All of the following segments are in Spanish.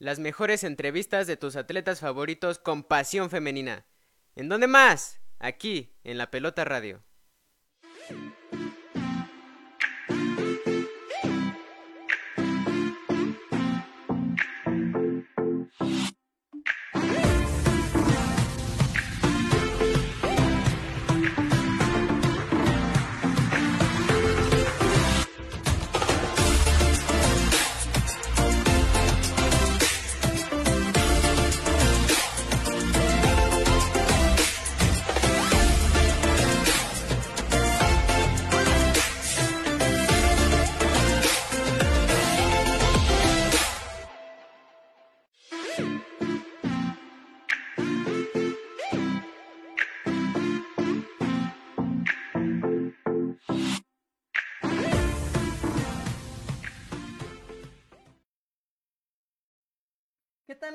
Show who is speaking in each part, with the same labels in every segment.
Speaker 1: las mejores entrevistas de tus atletas favoritos con pasión femenina. ¿En dónde más? Aquí, en la Pelota Radio.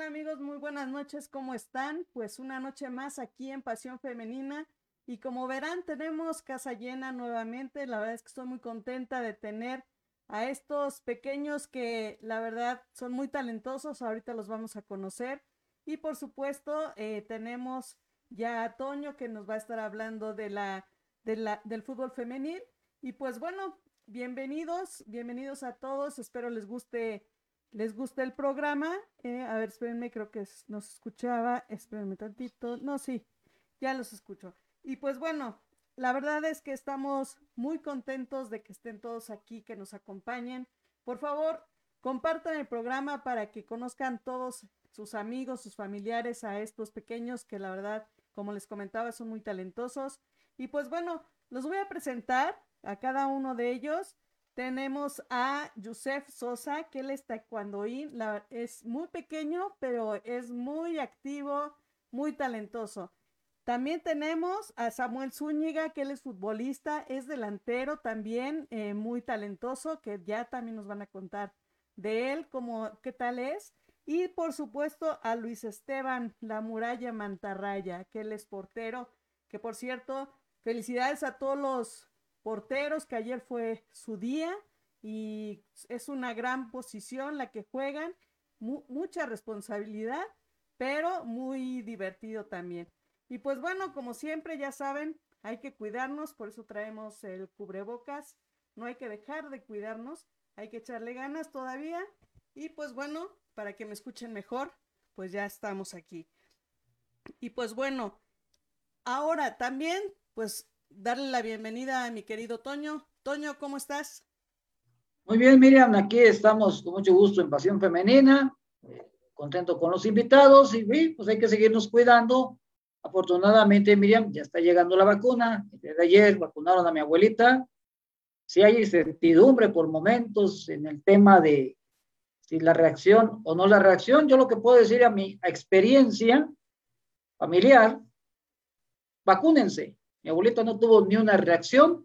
Speaker 2: Amigos? Muy buenas noches, ¿cómo están? Pues una noche más aquí en Pasión Femenina. Y como verán tenemos casa llena nuevamente, la verdad es que estoy muy contenta de tener a estos pequeños que la verdad son muy talentosos, ahorita los vamos a conocer. Y por supuesto eh, tenemos ya a Toño que nos va a estar hablando de la, de la, del fútbol femenil. Y pues bueno, bienvenidos, bienvenidos a todos, espero les guste les gusta el programa. Eh, a ver, espérenme, creo que nos escuchaba. Espérenme tantito. No, sí, ya los escucho. Y pues bueno, la verdad es que estamos muy contentos de que estén todos aquí, que nos acompañen. Por favor, compartan el programa para que conozcan todos sus amigos, sus familiares a estos pequeños que la verdad, como les comentaba, son muy talentosos. Y pues bueno, los voy a presentar a cada uno de ellos. Tenemos a Yusef Sosa, que él es taekwondoín, la, es muy pequeño, pero es muy activo, muy talentoso. También tenemos a Samuel Zúñiga, que él es futbolista, es delantero también, eh, muy talentoso, que ya también nos van a contar de él, como qué tal es. Y por supuesto a Luis Esteban, la muralla mantarraya, que él es portero, que por cierto, felicidades a todos los porteros, que ayer fue su día y es una gran posición la que juegan, mucha responsabilidad, pero muy divertido también. Y pues bueno, como siempre ya saben, hay que cuidarnos, por eso traemos el cubrebocas, no hay que dejar de cuidarnos, hay que echarle ganas todavía y pues bueno, para que me escuchen mejor, pues ya estamos aquí. Y pues bueno, ahora también, pues darle la bienvenida a mi querido Toño. Toño, ¿cómo estás?
Speaker 3: Muy bien, Miriam, aquí estamos con mucho gusto en Pasión Femenina, contento con los invitados y pues hay que seguirnos cuidando. Afortunadamente, Miriam, ya está llegando la vacuna. Desde ayer vacunaron a mi abuelita. Si hay incertidumbre por momentos en el tema de si la reacción o no la reacción, yo lo que puedo decir a mi experiencia familiar, vacúnense. Mi abuelita no tuvo ni una reacción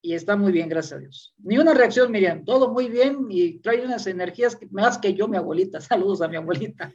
Speaker 3: y está muy bien, gracias a Dios. Ni una reacción, Miriam, todo muy bien y trae unas energías más que yo, mi abuelita. Saludos a mi abuelita.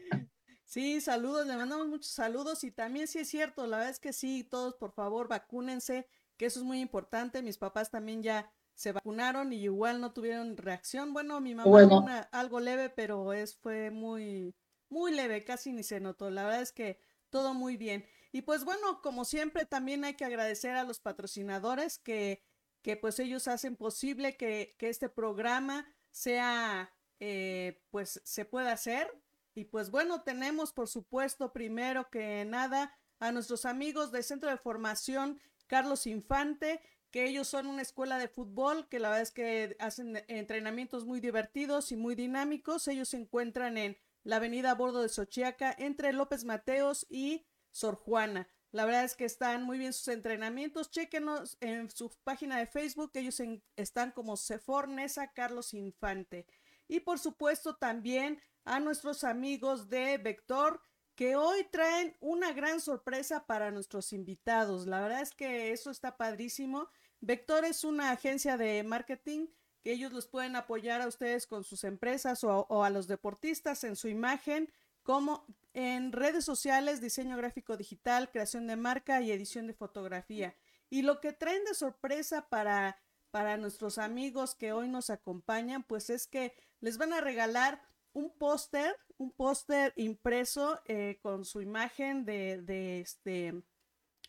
Speaker 2: Sí, saludos, le mandamos muchos saludos y también sí es cierto, la verdad es que sí, todos por favor vacúnense, que eso es muy importante. Mis papás también ya se vacunaron y igual no tuvieron reacción. Bueno, mi mamá bueno. algo leve, pero es fue muy muy leve, casi ni se notó. La verdad es que todo muy bien. Y pues bueno, como siempre, también hay que agradecer a los patrocinadores que, que pues ellos hacen posible que, que este programa sea, eh, pues se pueda hacer. Y pues bueno, tenemos por supuesto primero que nada a nuestros amigos del Centro de Formación Carlos Infante, que ellos son una escuela de fútbol, que la verdad es que hacen entrenamientos muy divertidos y muy dinámicos. Ellos se encuentran en la avenida Bordo de Sochiaca, entre López Mateos y Sor Juana. La verdad es que están muy bien sus entrenamientos. Chequenos en su página de Facebook. Ellos están como Sefor Nesa Carlos Infante. Y por supuesto también a nuestros amigos de Vector que hoy traen una gran sorpresa para nuestros invitados. La verdad es que eso está padrísimo. Vector es una agencia de marketing que ellos los pueden apoyar a ustedes con sus empresas o a los deportistas en su imagen como en redes sociales, diseño gráfico digital, creación de marca y edición de fotografía. Y lo que traen de sorpresa para, para nuestros amigos que hoy nos acompañan, pues es que les van a regalar un póster, un póster impreso eh, con su imagen de, de este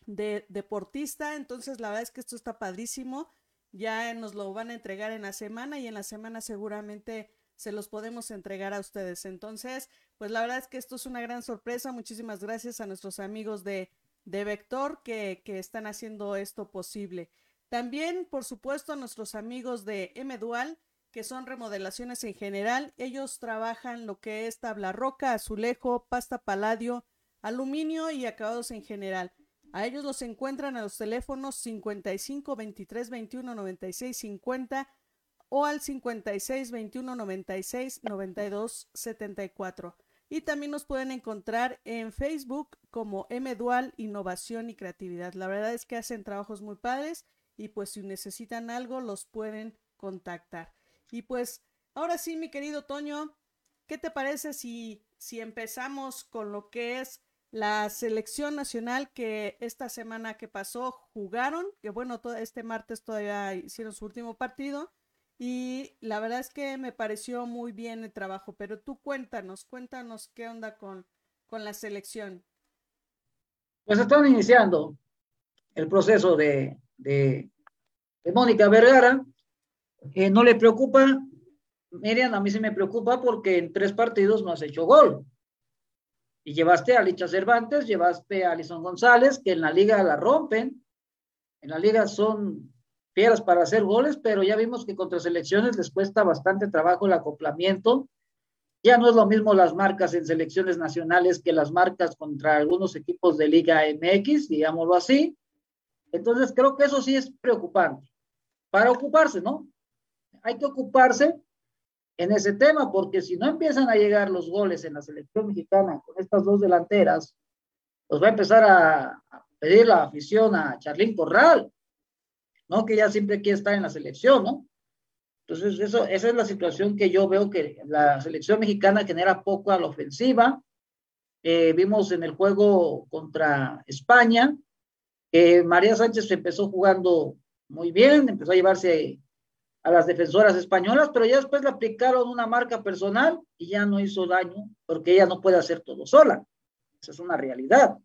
Speaker 2: de deportista. Entonces, la verdad es que esto está padrísimo. Ya nos lo van a entregar en la semana y en la semana seguramente se los podemos entregar a ustedes. Entonces, pues la verdad es que esto es una gran sorpresa. Muchísimas gracias a nuestros amigos de, de Vector que, que están haciendo esto posible. También, por supuesto, a nuestros amigos de M-Dual, que son remodelaciones en general. Ellos trabajan lo que es tabla roca, azulejo, pasta paladio, aluminio y acabados en general. A ellos los encuentran a los teléfonos 55 23 21 96 50 o al 56 21 96 92 74. Y también nos pueden encontrar en Facebook como M Dual Innovación y Creatividad. La verdad es que hacen trabajos muy padres y pues si necesitan algo los pueden contactar. Y pues ahora sí, mi querido Toño, ¿qué te parece si, si empezamos con lo que es la selección nacional que esta semana que pasó jugaron, que bueno, todo este martes todavía hicieron su último partido y la verdad es que me pareció muy bien el trabajo, pero tú cuéntanos, cuéntanos qué onda con, con la selección.
Speaker 3: Pues están iniciando el proceso de, de, Mónica Vergara. Eh, no le preocupa, Miriam, a mí sí me preocupa porque en tres partidos no has hecho gol. Y llevaste a Licha Cervantes, llevaste a Alison González, que en la liga la rompen. En la liga son fieras para hacer goles, pero ya vimos que contra selecciones les cuesta bastante trabajo el acoplamiento. Ya no es lo mismo las marcas en selecciones nacionales que las marcas contra algunos equipos de Liga MX, digámoslo así. Entonces creo que eso sí es preocupante. Para ocuparse, ¿no? Hay que ocuparse en ese tema, porque si no empiezan a llegar los goles en la selección mexicana con estas dos delanteras, pues va a empezar a, pedir la afición a Charlín Corral, ¿no? Que ya siempre quiere estar en la selección, ¿no? Entonces, eso, esa es la situación que yo veo que la selección mexicana genera poco a la ofensiva. Eh, vimos en el juego contra España que María Sánchez empezó jugando muy bien, empezó a llevarse a las defensoras españolas, pero ya después le aplicaron una marca personal y ya no hizo daño porque ella no puede hacer todo sola. Esa es una realidad.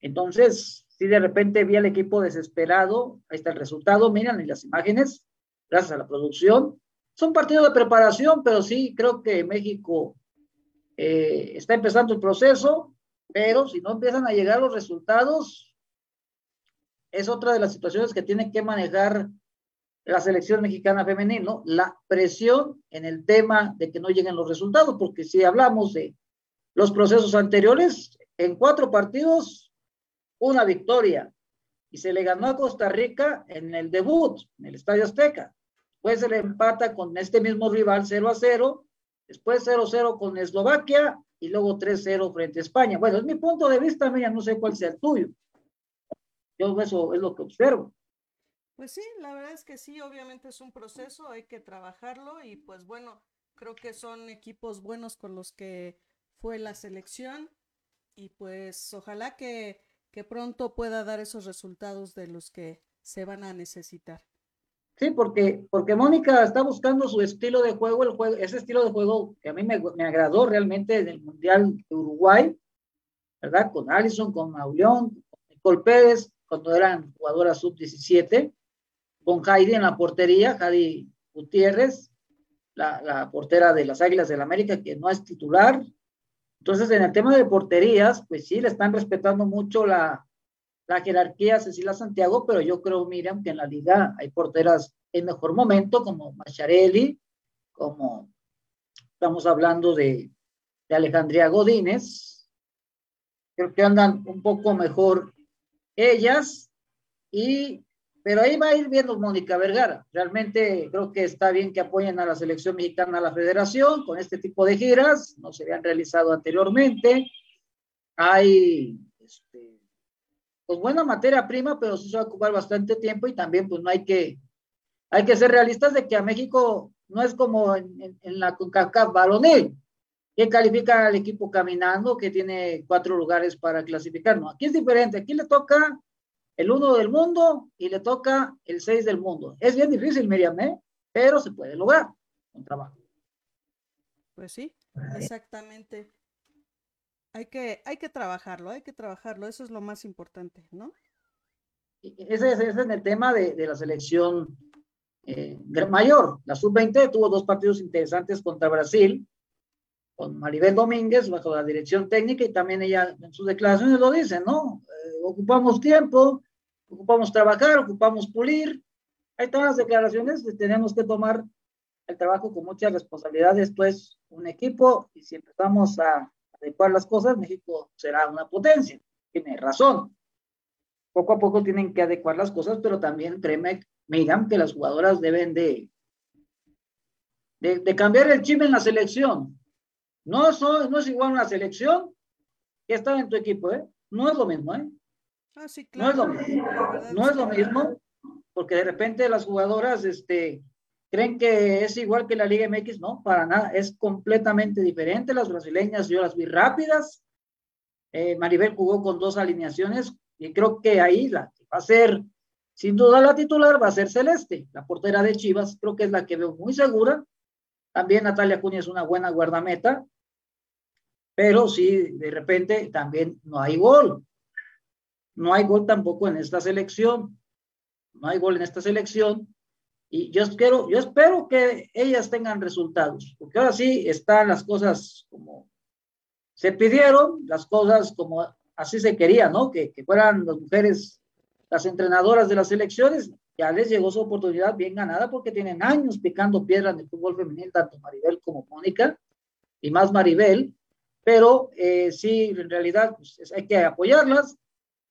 Speaker 3: Entonces, si de repente vi al equipo desesperado, ahí está el resultado, miren las imágenes, gracias a la producción. Son partidos de preparación, pero sí creo que México eh, está empezando el proceso, pero si no empiezan a llegar los resultados, es otra de las situaciones que tiene que manejar la selección mexicana femenil, ¿no? La presión en el tema de que no lleguen los resultados, porque si hablamos de los procesos anteriores, en cuatro partidos, una victoria, y se le ganó a Costa Rica en el debut, en el Estadio Azteca. Después se le empata con este mismo rival 0 a 0, después 0 0 con Eslovaquia y luego 3 0 frente a España. Bueno, es mi punto de vista, mira, no sé cuál sea el tuyo. Yo eso es lo que observo.
Speaker 2: Pues sí, la verdad es que sí, obviamente es un proceso, hay que trabajarlo y pues bueno, creo que son equipos buenos con los que fue la selección y pues ojalá que, pronto pueda dar esos resultados de los que se van a necesitar.
Speaker 3: Sí, porque, porque Mónica está buscando su estilo de juego, el juego, ese estilo de juego que a mí me, me agradó realmente en el Mundial de Uruguay, ¿verdad? Con Allison, con Mauleón, con Nicole Pérez, cuando eran jugadoras sub-17, con Heidi en la portería, Heidi Gutiérrez, la, portera de las Águilas del la América, que no es titular. Entonces, en el tema de porterías, pues sí, le están respetando mucho la, la jerarquía a Cecilia Santiago, pero yo creo, Miriam, que en la liga hay porteras en mejor momento, como Macharelli, como estamos hablando de, de Alejandría Godínez. Creo que andan un poco mejor ellas y pero ahí va a ir viendo Mónica Vergara. Realmente creo que está bien que apoyen a la selección mexicana, a la federación, con este tipo de giras. No se habían realizado anteriormente. Hay, este, pues buena materia prima, pero sí se va a ocupar bastante tiempo y también pues no hay que, hay que ser realistas de que a México no es como en, la CONCACAF balonil, que califica al equipo caminando, que tiene cuatro lugares para clasificar. No, aquí es diferente. Aquí le toca el uno del mundo y le toca el seis del mundo. Es bien difícil, Miriam, ¿eh? pero se puede lograr con trabajo.
Speaker 2: Pues sí, exactamente. Hay que, hay que trabajarlo, hay que trabajarlo, eso es lo más importante, ¿no?
Speaker 3: Ese, ese es el tema de, de la selección eh, mayor. La sub-20 tuvo dos partidos interesantes contra Brasil, con Maribel Domínguez bajo la dirección técnica y también ella en sus declaraciones lo dice, ¿no? Eh, ocupamos tiempo, ocupamos trabajar, ocupamos pulir. Hay todas las declaraciones, tenemos que tomar el trabajo con mucha responsabilidad. Esto es un equipo y si empezamos a adecuar las cosas, México será una potencia. Tiene razón. Poco a poco tienen que adecuar las cosas, pero también créeme, digan que las jugadoras deben de, de, cambiar el chip en la selección. No, no es igual una selección que estar en tu equipo, ¿eh? No es lo mismo, ¿eh?
Speaker 2: Ah, sí,
Speaker 3: No es lo mismo. No es lo mismo, porque de repente las jugadoras, este, creen que es igual que la Liga MX, no, para nada, es completamente diferente. Las brasileñas yo las vi rápidas. Eh, Maribel jugó con dos alineaciones y creo que ahí la que va a ser, sin duda la titular va a ser Celeste, la portera de Chivas, creo que es la que veo muy segura. También Natalia Cuña es una buena guardameta, pero sí, de repente también no hay gol. No hay gol tampoco en esta selección. No hay gol en esta selección y yo espero, yo espero que ellas tengan resultados, porque ahora sí están las cosas como se pidieron, las cosas como así se quería, ¿no? Que, que fueran las mujeres las entrenadoras de las elecciones, ya les llegó su oportunidad bien ganada porque tienen años picando piedra en el fútbol femenil, tanto Maribel como Mónica, y más Maribel, pero eh, sí, en realidad pues, hay que apoyarlas,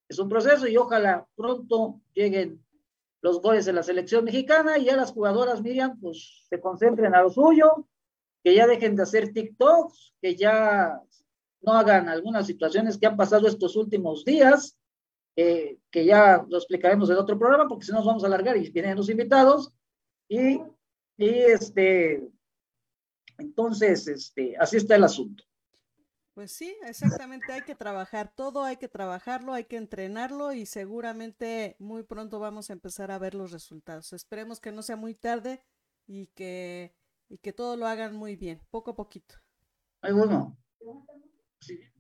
Speaker 3: es un proceso y ojalá pronto lleguen los goles de la selección mexicana y ya las jugadoras, Miriam, pues se concentren a lo suyo, que ya dejen de hacer TikToks, que ya no hagan algunas situaciones que han pasado estos últimos días, eh, que ya lo explicaremos en otro programa, porque si no nos vamos a alargar y vienen los invitados. Y, y este, entonces, este, así está el asunto.
Speaker 2: Pues sí, exactamente, hay que trabajar todo, hay que trabajarlo, hay que entrenarlo y seguramente muy pronto vamos a empezar a ver los resultados. Esperemos que no sea muy tarde y que, y que todo lo hagan muy bien, poco a poquito.
Speaker 3: Ay, bueno.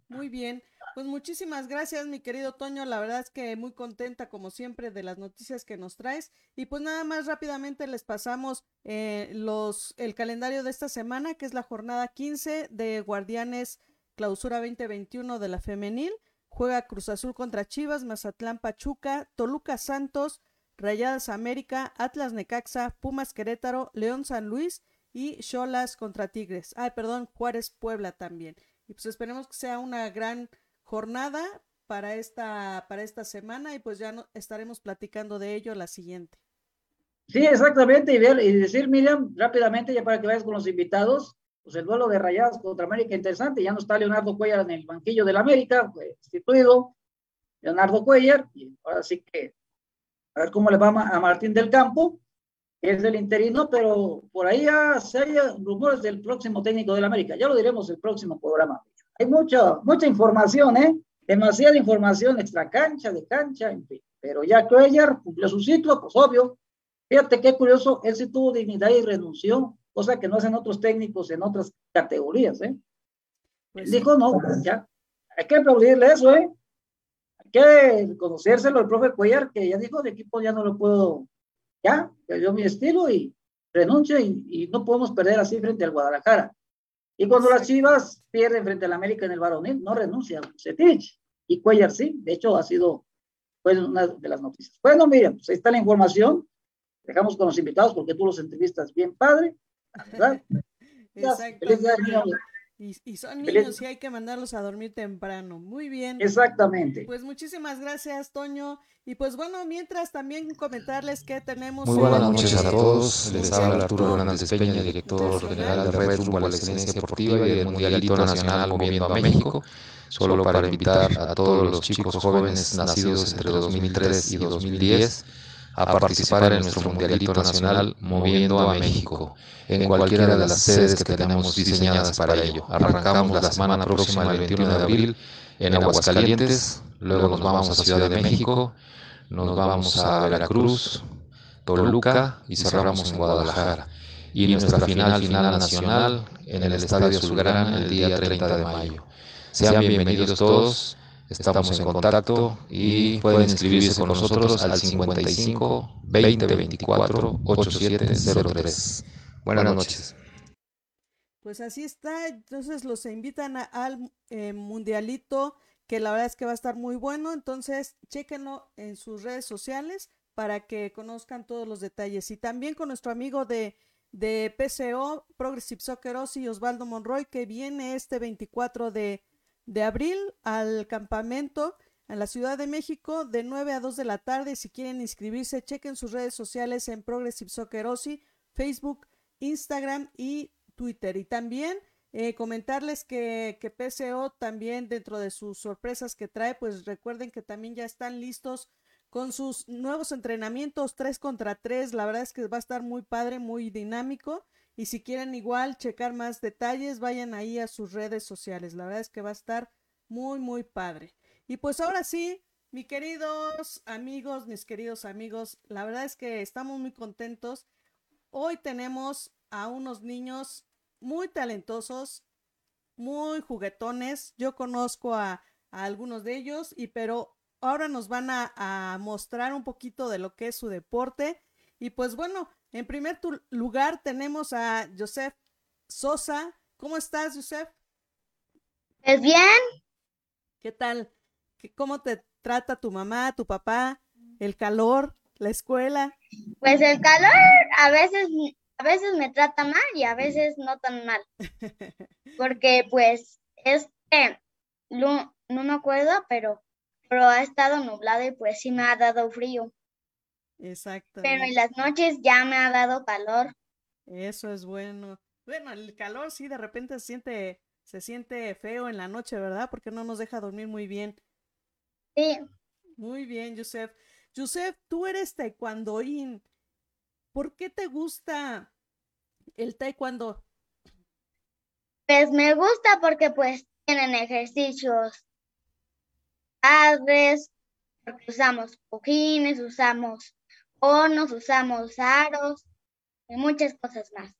Speaker 2: Muy bien, pues muchísimas gracias mi querido Toño, la verdad es que muy contenta como siempre de las noticias que nos traes y pues nada más rápidamente les pasamos eh, los, el calendario de esta semana que es la jornada 15 de Guardianes clausura 2021 de la femenil. Juega Cruz Azul contra Chivas, Mazatlán Pachuca, Toluca Santos, Rayadas América, Atlas Necaxa, Pumas Querétaro, León San Luis y Cholas contra Tigres. Ay, perdón, Juárez Puebla también. Y pues esperemos que sea una gran jornada para esta, para esta semana y pues ya no, estaremos platicando de ello la siguiente.
Speaker 3: Sí, exactamente. Y, y decir, Miriam, rápidamente, ya para que vayas con los invitados, pues el duelo de Rayadas contra América interesante, ya no está Leonardo Cuellar en el banquillo del América, fue instituido Leonardo Cuellar, y ahora sí que a ver cómo le va a Martín del Campo, que es el interino, pero por ahí ya se hay rumores del próximo técnico del América, ya lo diremos el próximo programa. Hay mucha, mucha información, ¿eh? Demasiada información extra cancha, de cancha, en fin. Pero ya Cuellar cumplió su ciclo, pues obvio. Fíjate qué curioso, él sí tuvo dignidad y renunció cosa que no hacen otros técnicos en otras categorías, ¿eh? Pues Dijo, no, ya, hay que aplaudirle eso, ¿eh? Hay que conocérselo el profe Cuellar, que ya dijo, de equipo ya no lo puedo, ya, perdió mi estilo y renuncia y, no podemos perder así frente al Guadalajara. Y cuando las Chivas pierden frente al América en el varonil, no renuncia Cetich. Y Cuellar sí, de hecho ha sido pues, una de las noticias. Bueno, miren, pues ahí está la información. Dejamos con los invitados porque tú los entrevistas bien padre.
Speaker 2: Y, son niños y hay que mandarlos a dormir temprano. Muy bien.
Speaker 3: Exactamente.
Speaker 2: Pues muchísimas gracias, Toño. Y pues bueno, mientras también comentarles que tenemos.
Speaker 4: Muy buenas noches a todos. Les habla Arturo Hernández Peña, director general de Red Rumbo a la Excelencia Deportiva y del Mundialito Nacional Moviendo a México. Solo para invitar a todos los chicos jóvenes nacidos entre 2003 y 2010 a participar en nuestro Mundialito Nacional moviendo a México. En cualquiera de las sedes que tenemos diseñadas para ello. Arrancamos la semana próxima, el 21 de abril, en Aguascalientes, luego nos vamos a Ciudad de México, nos vamos a Veracruz, Toluca y cerramos en Guadalajara. y nuestra final final nacional en el Estadio Azulgrana el día 30 de mayo. Sean bienvenidos todos, estamos en contacto y pueden inscribirse con nosotros al 55 20 24 8703. Buenas noches.
Speaker 2: Pues así está, entonces los invitan a, al eh, mundialito, que la verdad es que va a estar muy bueno, entonces chéquenlo en sus redes sociales para que conozcan todos los detalles. Y también con nuestro amigo de, de PCO, Progressive Soccer y Osvaldo Monroy, que viene este 24 de, de abril al campamento en la Ciudad de México de 9 a 2 de la tarde. Si quieren inscribirse, chequen sus redes sociales en Progressive Soccer Facebook, Instagram y Twitter. Y también eh, comentarles que, que PCO también dentro de sus sorpresas que trae, pues recuerden que también ya están listos con sus nuevos entrenamientos 3 contra 3. La verdad es que va a estar muy padre, muy dinámico. Y si quieren igual checar más detalles, vayan ahí a sus redes sociales. La verdad es que va a estar muy, muy padre. Y pues ahora sí, mis queridos amigos, mis queridos amigos, la verdad es que estamos muy contentos. Hoy tenemos a unos niños muy talentosos, muy juguetones. Yo conozco a, algunos de ellos, y pero ahora nos van a, a, mostrar un poquito de lo que es su deporte. Y pues bueno, en primer lugar tenemos a Joseph Sosa. ¿Cómo estás, Joseph?
Speaker 5: Pues bien.
Speaker 2: ¿Qué tal? ¿Cómo te trata tu mamá, tu papá? ¿El calor? ¿La escuela?
Speaker 5: Pues el calor a veces a veces me trata mal y a veces no tan mal. Porque pues este, no, no me acuerdo, pero, pero ha estado nublado y pues sí me ha dado frío.
Speaker 2: Exacto.
Speaker 5: Pero en las noches ya me ha dado calor.
Speaker 2: Eso es bueno. Bueno, el calor sí de repente se siente, se siente feo en la noche, ¿verdad? Porque no nos deja dormir muy bien.
Speaker 5: Sí.
Speaker 2: Muy bien, Joseph. Joseph, tú eres taekwondoín. ¿Por qué te gusta el taekwondo?
Speaker 5: Pues me gusta porque pues tienen ejercicios padres, porque usamos cojines, usamos conos, usamos aros y muchas cosas más.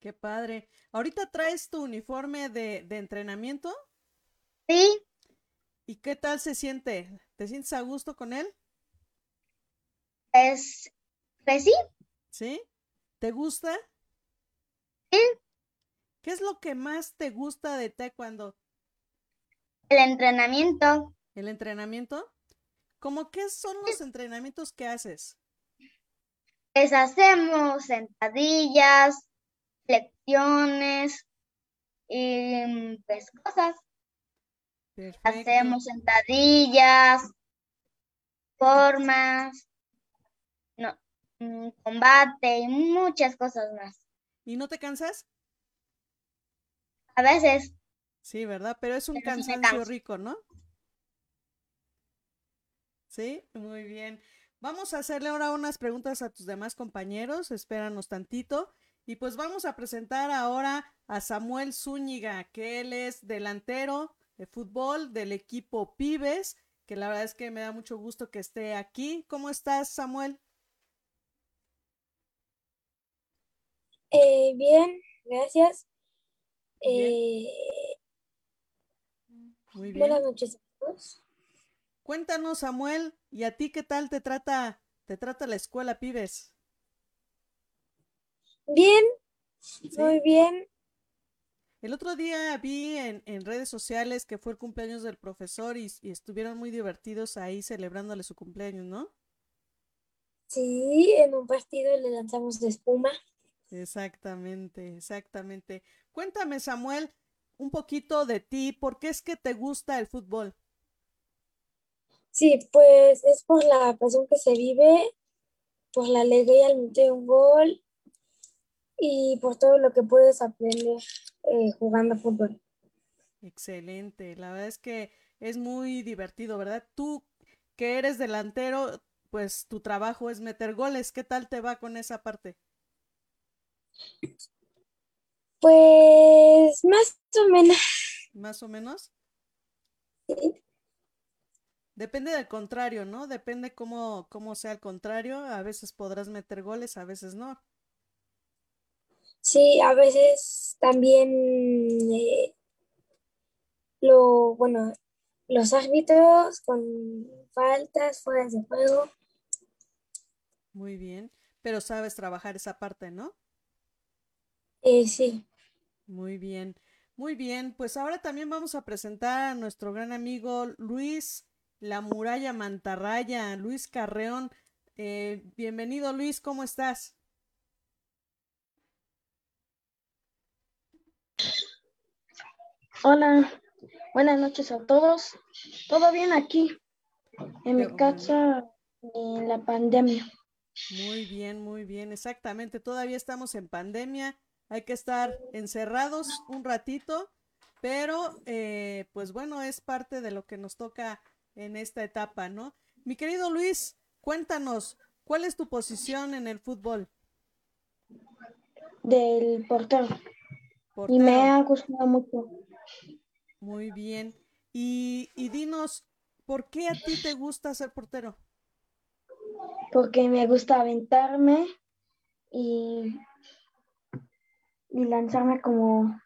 Speaker 2: Qué padre. ¿Ahorita traes tu uniforme de, de entrenamiento?
Speaker 5: Sí.
Speaker 2: ¿Y qué tal se siente? ¿Te sientes a gusto con él?
Speaker 5: Pues, pues sí.
Speaker 2: ¿Sí? ¿Te gusta?
Speaker 5: Sí.
Speaker 2: ¿Qué es lo que más te gusta de taekwondo?
Speaker 5: El entrenamiento.
Speaker 2: ¿El entrenamiento? ¿Cómo qué son los entrenamientos que haces?
Speaker 5: Pues hacemos sentadillas, flexiones y pues cosas.
Speaker 2: Perfecto.
Speaker 5: Hacemos sentadillas, formas, no, mm, combate y muchas cosas más.
Speaker 2: ¿Y no te cansas?
Speaker 5: A veces.
Speaker 2: Sí, ¿verdad? Pero es un
Speaker 5: Pero
Speaker 2: cansancio rico, ¿no? Sí, muy bien. Vamos a hacerle ahora unas preguntas a tus demás compañeros. Espéranos tantito. Y pues vamos a presentar ahora a Samuel Zúñiga, que él es delantero de fútbol del equipo Pibes, que la verdad es que me da mucho gusto que esté aquí. ¿Cómo estás, Samuel?
Speaker 6: Eh, bien, gracias.
Speaker 2: Bien.
Speaker 6: Eh,
Speaker 2: Muy bien.
Speaker 6: buenas noches a todos.
Speaker 2: Cuéntanos, Samuel, ¿y a ti qué tal te trata, te trata la escuela Pibes?
Speaker 6: Bien,
Speaker 2: ¿Sí?
Speaker 6: muy bien.
Speaker 2: El otro día vi en, en redes sociales que fue el cumpleaños del profesor y, y estuvieron muy divertidos ahí celebrándole su cumpleaños, ¿no?
Speaker 6: Sí, en un partido le lanzamos de espuma.
Speaker 2: Exactamente, exactamente. Cuéntame, Samuel, un poquito de ti, ¿por qué es que te gusta el fútbol?
Speaker 6: Sí, pues es por la pasión que se vive, por la alegría al meter un gol y por todo lo que puedes aprender eh, jugando fútbol.
Speaker 2: Excelente, la verdad es que es muy divertido, ¿verdad? Tú que eres delantero, pues tu trabajo es meter goles, ¿qué tal te va con esa parte?
Speaker 6: Pues más o menos.
Speaker 2: Más o menos.
Speaker 6: Sí,
Speaker 2: Depende del contrario, ¿no? Depende cómo, cómo sea el contrario. A veces podrás meter goles, a veces no.
Speaker 7: Sí, a veces también eh, lo, bueno, los árbitros con faltas, fuera de juego.
Speaker 2: Muy bien, pero sabes trabajar esa parte, ¿no?
Speaker 7: Eh, sí.
Speaker 2: Muy bien, muy bien. Pues ahora también vamos a presentar a nuestro gran amigo Luis La Muralla Mantarraya, Luis Carreón. Eh, bienvenido Luis, ¿cómo estás?
Speaker 6: Hola, buenas noches a todos. ¿Todo bien aquí? En mi casa, en la pandemia.
Speaker 2: Muy bien, muy bien, exactamente. Todavía estamos en pandemia, hay que estar encerrados un ratito, pero eh, pues bueno, es parte de lo que nos toca en esta etapa, ¿no? Mi querido Luis, cuéntanos, ¿cuál es tu posición en el fútbol?
Speaker 6: Del portero. Y me ha gustado mucho.
Speaker 2: Muy bien. Y, y dinos, ¿por qué a ti te gusta ser portero?
Speaker 6: Porque me gusta aventarme y, y lanzarme como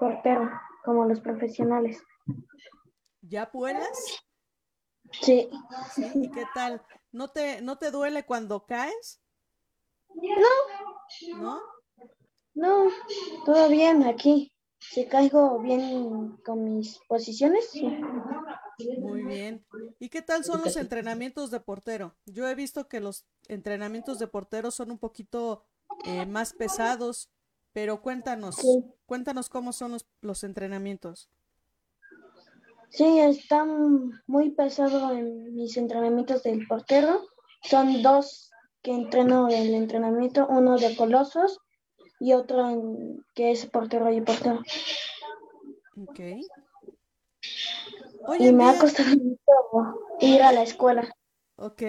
Speaker 6: portero, como los profesionales.
Speaker 2: ¿Ya vuelas?
Speaker 6: Sí.
Speaker 2: sí. ¿Y qué tal? ¿No te, ¿No te duele cuando caes?
Speaker 6: No.
Speaker 2: ¿No?
Speaker 6: No, todo bien aquí. Si caigo bien con mis posiciones, sí.
Speaker 2: Muy bien. ¿Y qué tal son los entrenamientos de portero? Yo he visto que los entrenamientos de portero son un poquito eh, más pesados, pero cuéntanos,
Speaker 6: Sí.
Speaker 2: cuéntanos cómo son los, los entrenamientos.
Speaker 6: Sí, están muy pesados en mis entrenamientos del portero. Son dos que entreno el entrenamiento, uno de colosos y otro en- que es portero y portero.
Speaker 2: Ok.
Speaker 6: Y
Speaker 2: en
Speaker 6: me ha costado mucho ir a la escuela.
Speaker 2: Ok,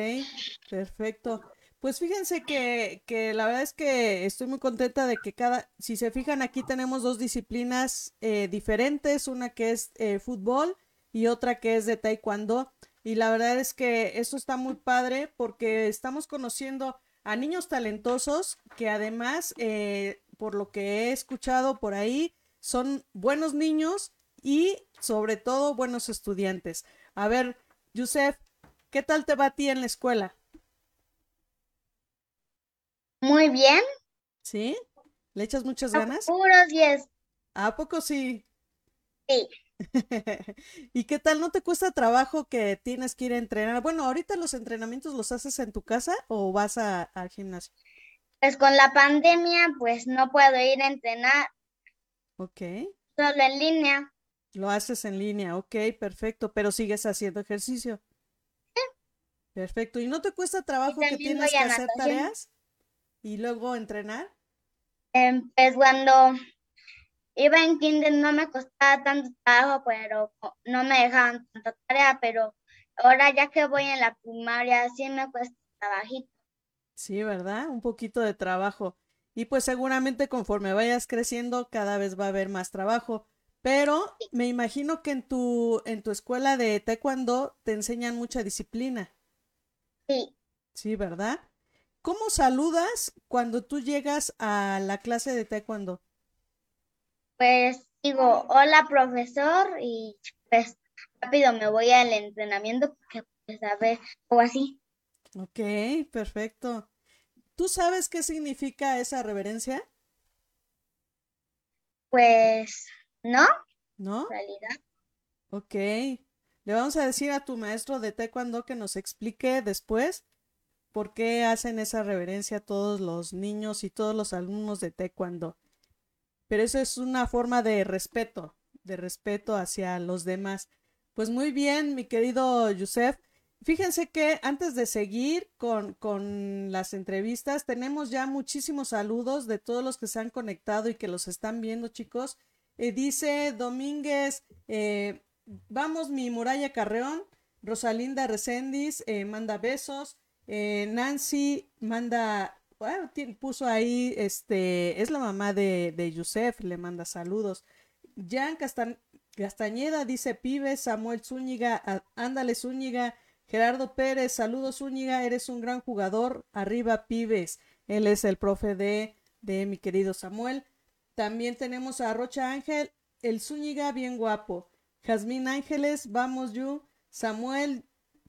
Speaker 2: perfecto. Pues fíjense que, que la verdad es que estoy muy contenta de que cada, si se fijan aquí tenemos dos disciplinas eh, diferentes, una que es eh, fútbol y otra que es de taekwondo. Y la verdad es que esto está muy padre porque estamos conociendo a niños talentosos que además, eh, por lo que he escuchado por ahí, son buenos niños y sobre todo buenos estudiantes. A ver, Yusef, ¿qué tal te va a ti en la escuela?
Speaker 5: Muy bien.
Speaker 2: ¿Sí? ¿Le echas muchas ganas?
Speaker 5: Puros 10.
Speaker 2: ¿A poco sí?
Speaker 5: Sí.
Speaker 2: ¿Y qué tal? ¿No te cuesta trabajo que tienes que ir a entrenar? Bueno, ahorita los entrenamientos los haces en tu casa o vas a- al gimnasio.
Speaker 5: Pues con la pandemia, pues no puedo ir a entrenar
Speaker 2: Ok,
Speaker 5: solo en línea.
Speaker 2: lo haces en línea, ok, perfecto, pero sigues haciendo ejercicio. Perfecto, ¿y no te cuesta trabajo que tienes que hacer
Speaker 5: natación.
Speaker 2: tareas y luego entrenar?
Speaker 5: Em, pues cuando iba en kinder no me costaba tanto trabajo, pero no me dejaban tanta tarea, pero ahora ya que voy en la primaria sí me cuesta trabajito.
Speaker 2: Sí, ¿verdad? Un poquito de trabajo. Y pues seguramente conforme vayas creciendo, cada vez va a haber más trabajo. Pero me imagino que en tu, en tu escuela de taekwondo te enseñan mucha disciplina.
Speaker 5: Sí,
Speaker 2: Sí, ¿verdad? ¿Cómo saludas cuando tú llegas a la clase de taekwondo?
Speaker 5: Pues digo, hola profesor y pues rápido me voy al entrenamiento porque pues a ver, o así.
Speaker 2: Ok, perfecto. ¿Tú sabes qué significa esa reverencia?
Speaker 5: Pues no,
Speaker 2: ¿No?
Speaker 5: en realidad.
Speaker 2: Ok. Le vamos a decir a tu maestro de taekwondo que nos explique después por qué hacen esa reverencia todos los niños y todos los alumnos de taekwondo. Pero eso es una forma de respeto, de respeto hacia los demás. Pues muy bien, mi querido Yusef. Fíjense que antes de seguir con, con las entrevistas, tenemos ya muchísimos saludos de todos los que se han conectado y que los están viendo, chicos. Eh, dice Domínguez, eh, vamos mi Muralla Carreón, Rosalinda Recendis eh, manda besos, Nancy manda, puso ahí, este, es la mamá de, de Yusef, le manda saludos. Jan Castan- Castañeda dice pibes, Samuel Zúñiga, ándale Zúñiga, Gerardo Pérez, saludos Zúñiga, eres un gran jugador, arriba pibes. Él es el profe de de mi querido Samuel. También tenemos a Rocha Ángel, el Zúñiga bien guapo. Jazmín Ángeles, vamos you. Samuel,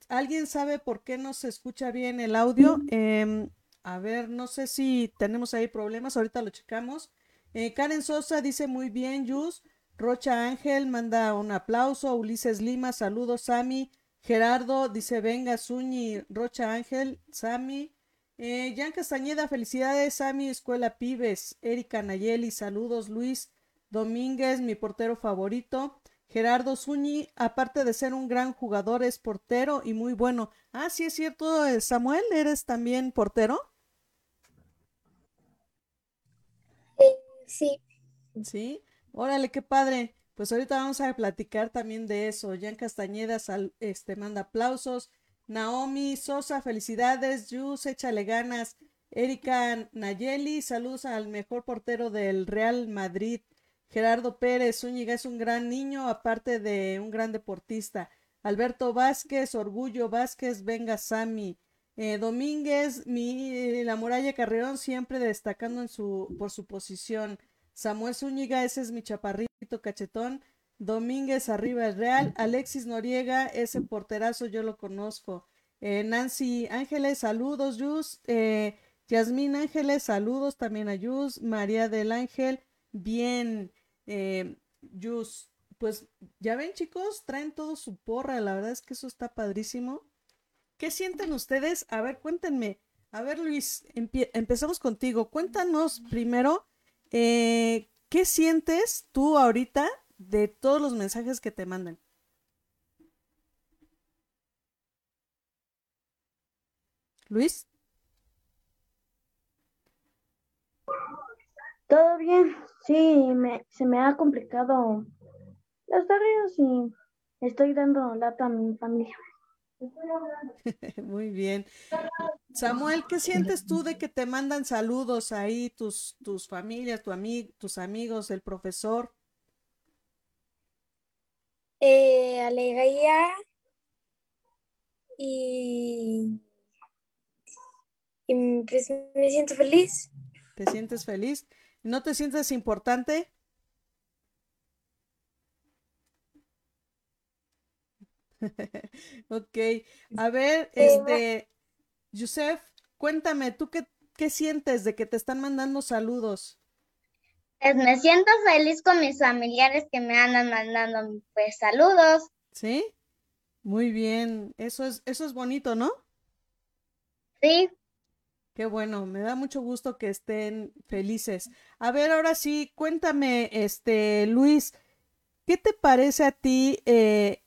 Speaker 2: ¿alguien sabe por qué no se escucha bien el audio? Em, a ver, no sé si tenemos ahí problemas, ahorita lo checamos. Eh, Karen Sosa dice muy bien, Yus. Rocha Ángel manda un aplauso. Ulises Lima, saludos, Sami. Gerardo dice, venga, Suñi, Rocha Ángel, Sami. Eh, Jan Castañeda, felicidades, Sami, Escuela Pibes. Erika Nayeli, saludos, Luis Domínguez, mi portero favorito. Gerardo Zuñi, aparte de ser un gran jugador, es portero y muy bueno. Ah, sí es cierto, eh, Samuel, ¿eres también portero?
Speaker 6: Eh, sí.
Speaker 2: Sí, órale, qué padre. Pues ahorita vamos a platicar también de eso. Jan Castañeda este, manda aplausos. Naomi Sosa, felicidades. Yus, échale ganas. Erika Nayeli, saludos al mejor portero del Real Madrid. Gerardo Pérez Zúñiga es un gran niño, aparte de un gran deportista. Alberto Vázquez, Orgullo Vázquez, venga Sami. Eh, Domínguez, mi, la muralla Carreón siempre destacando en su, por su posición. Samuel Zúñiga, ese es mi chaparrito cachetón. Domínguez arriba es real. Alexis Noriega, ese porterazo yo lo conozco. Eh, Nancy Ángeles, saludos, Yus. Eh, Yasmín Ángeles, saludos también a Yus. María del Ángel, bien. Eh, pues ya ven chicos, traen todo su porra, la verdad es que eso está padrísimo. ¿Qué sienten ustedes? A ver, cuéntenme. A ver, Luis, empezamos contigo. Cuéntanos primero, eh, ¿qué sientes tú ahorita de todos los mensajes que te mandan? Luis.
Speaker 8: Todo bien, sí, me, se me ha complicado las tareas y estoy dando lata a mi familia.
Speaker 2: Muy bien. Samuel, ¿qué sientes tú de que te mandan saludos ahí tus, tus familias, tu tus amigos, el profesor?
Speaker 6: Eh, alegría y, y pues me siento feliz.
Speaker 2: ¿Te sientes feliz? ¿No te sientes importante? ok, a ver, este, Yusef, cuéntame, ¿tú qué, qué sientes de que te están mandando saludos?
Speaker 5: Pues me siento feliz con mis familiares que me andan mandando pues saludos.
Speaker 2: ¿Sí? Muy bien, eso es, eso es bonito, ¿no?
Speaker 5: Sí.
Speaker 2: Qué bueno, me da mucho gusto que estén felices. A ver, ahora sí, cuéntame, este, Luis, ¿qué te parece a ti eh,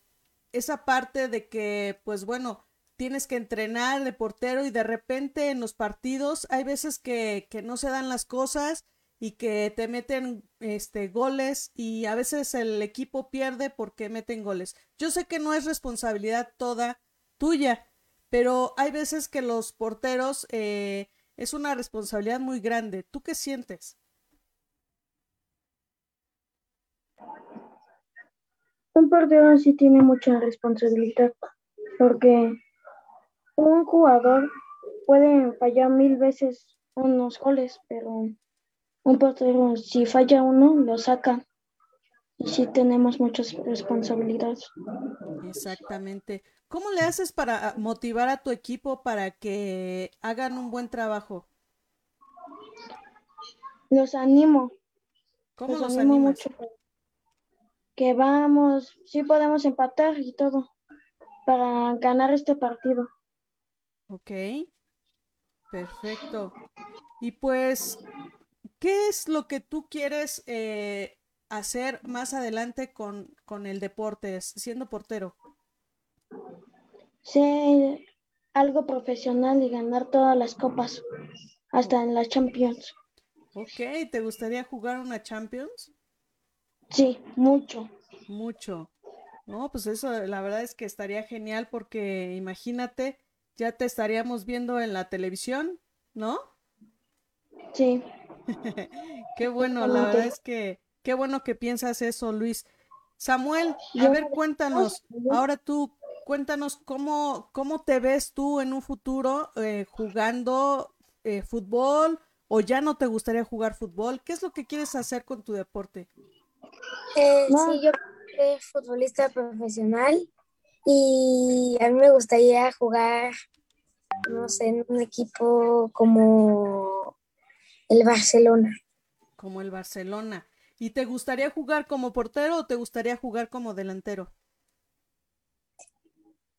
Speaker 2: esa parte de que, pues bueno, tienes que entrenar de portero y de repente en los partidos hay veces que, que no se dan las cosas y que te meten este goles y a veces el equipo pierde porque meten goles. Yo sé que no es responsabilidad toda tuya, pero hay veces que los porteros eh, es una responsabilidad muy grande. ¿Tú qué sientes?
Speaker 6: Un portero sí tiene mucha responsabilidad porque un jugador puede fallar mil veces unos goles, pero un portero si falla uno lo saca y sí tenemos muchas responsabilidades.
Speaker 2: Exactamente. ¿Cómo le haces para motivar a tu equipo para que hagan un buen trabajo?
Speaker 6: Los animo.
Speaker 2: ¿Cómo los, animo Mucho.
Speaker 6: Que vamos, sí podemos empatar y todo para ganar este partido.
Speaker 2: Ok, perfecto. Y pues, ¿qué es lo que tú quieres eh, hacer más adelante con, con el deporte, siendo portero?
Speaker 6: ser algo profesional y ganar todas las copas, hasta en la Champions.
Speaker 2: Ok, ¿te gustaría jugar una Champions?
Speaker 6: Sí, mucho.
Speaker 2: Mucho. No, pues eso la verdad es que estaría genial porque imagínate, ya te estaríamos viendo en la televisión, ¿no?
Speaker 6: Sí.
Speaker 2: qué bueno, la verdad es que qué bueno que piensas eso, Luis. Samuel, a ver, cuéntanos, ahora tú, cuéntanos cómo, cómo te ves tú en un futuro eh, jugando eh, fútbol o ya no te gustaría jugar fútbol? ¿Qué es lo que quieres hacer con tu deporte?
Speaker 7: Eh,
Speaker 6: No.
Speaker 7: Sí, yo soy futbolista profesional y a mí me gustaría jugar, no sé, en un equipo como el Barcelona.
Speaker 2: Como el Barcelona. ¿Y te gustaría jugar como portero o te gustaría jugar como delantero?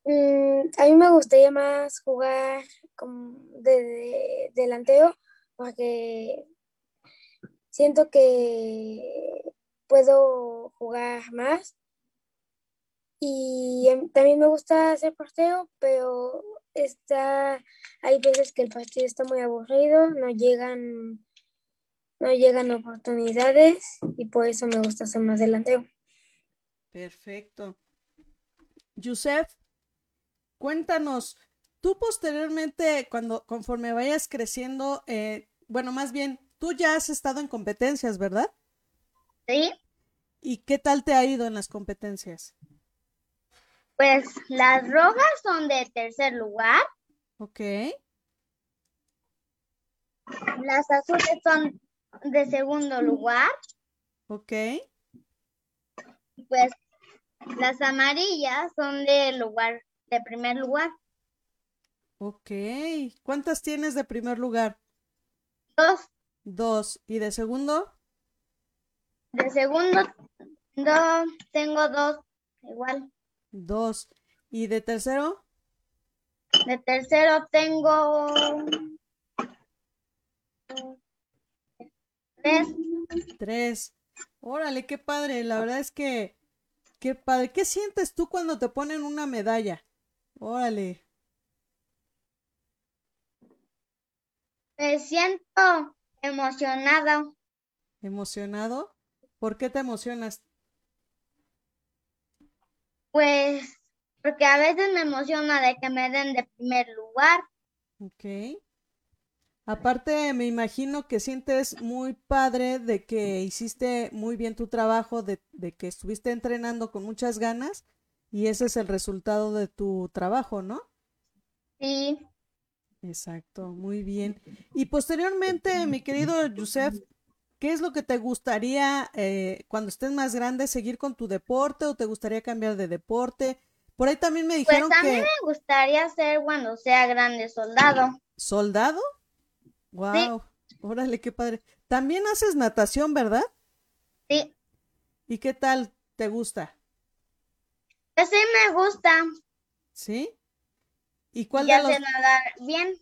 Speaker 7: Mm, a mí me gustaría más jugar como de, de- delantero porque siento que puedo jugar más y em, también me gusta ser portero, pero está, hay veces que el partido está muy aburrido, no llegan, no llegan oportunidades y por eso me gusta ser más delantero.
Speaker 2: Perfecto. Yusef, cuéntanos, tú posteriormente, cuando conforme vayas creciendo, eh, bueno, más bien, tú ya has estado en competencias, ¿verdad?
Speaker 5: ¿Sí?
Speaker 2: ¿Y qué tal te ha ido en las competencias?
Speaker 5: Pues las rojas son de tercer lugar,
Speaker 2: Ok,
Speaker 5: las azules son de segundo lugar,
Speaker 2: ok,
Speaker 5: y pues las amarillas son de lugar, de primer lugar.
Speaker 2: ok. ¿Cuántas tienes de primer lugar?
Speaker 5: Dos
Speaker 2: Dos. ¿Y de segundo?
Speaker 5: De segundo, no, tengo dos igual.
Speaker 2: Dos. ¿Y de tercero?
Speaker 5: De tercero tengo tres.
Speaker 2: Tres. Órale, qué padre. La verdad es que, qué padre. ¿Qué sientes tú cuando te ponen una medalla? Órale.
Speaker 5: Me siento emocionada
Speaker 2: ¿Emocionado? ¿Por qué te emocionas?
Speaker 5: Pues porque a veces me emociona de que me den de primer lugar.
Speaker 2: Ok. Aparte, me imagino que sientes muy padre de que hiciste muy bien tu trabajo, de, de que estuviste entrenando con muchas ganas y ese es el resultado de tu trabajo, ¿no?
Speaker 5: Sí,
Speaker 2: Exacto, muy bien. Y posteriormente, mi querido Yusef, ¿qué es lo que te gustaría eh, cuando estés más grande, seguir con tu deporte o te gustaría cambiar de deporte? Por ahí también me
Speaker 5: pues
Speaker 2: dijeron
Speaker 5: a mí
Speaker 2: que
Speaker 5: me gustaría ser cuando sea grande soldado.
Speaker 2: soldado. Wow, órale, qué padre. También haces natación, ¿verdad?
Speaker 5: Sí,
Speaker 2: ¿Y qué tal? ¿Te gusta?
Speaker 5: pues sí me gusta.
Speaker 2: ¿Sí? ¿Y cuál de los
Speaker 5: nadar bien.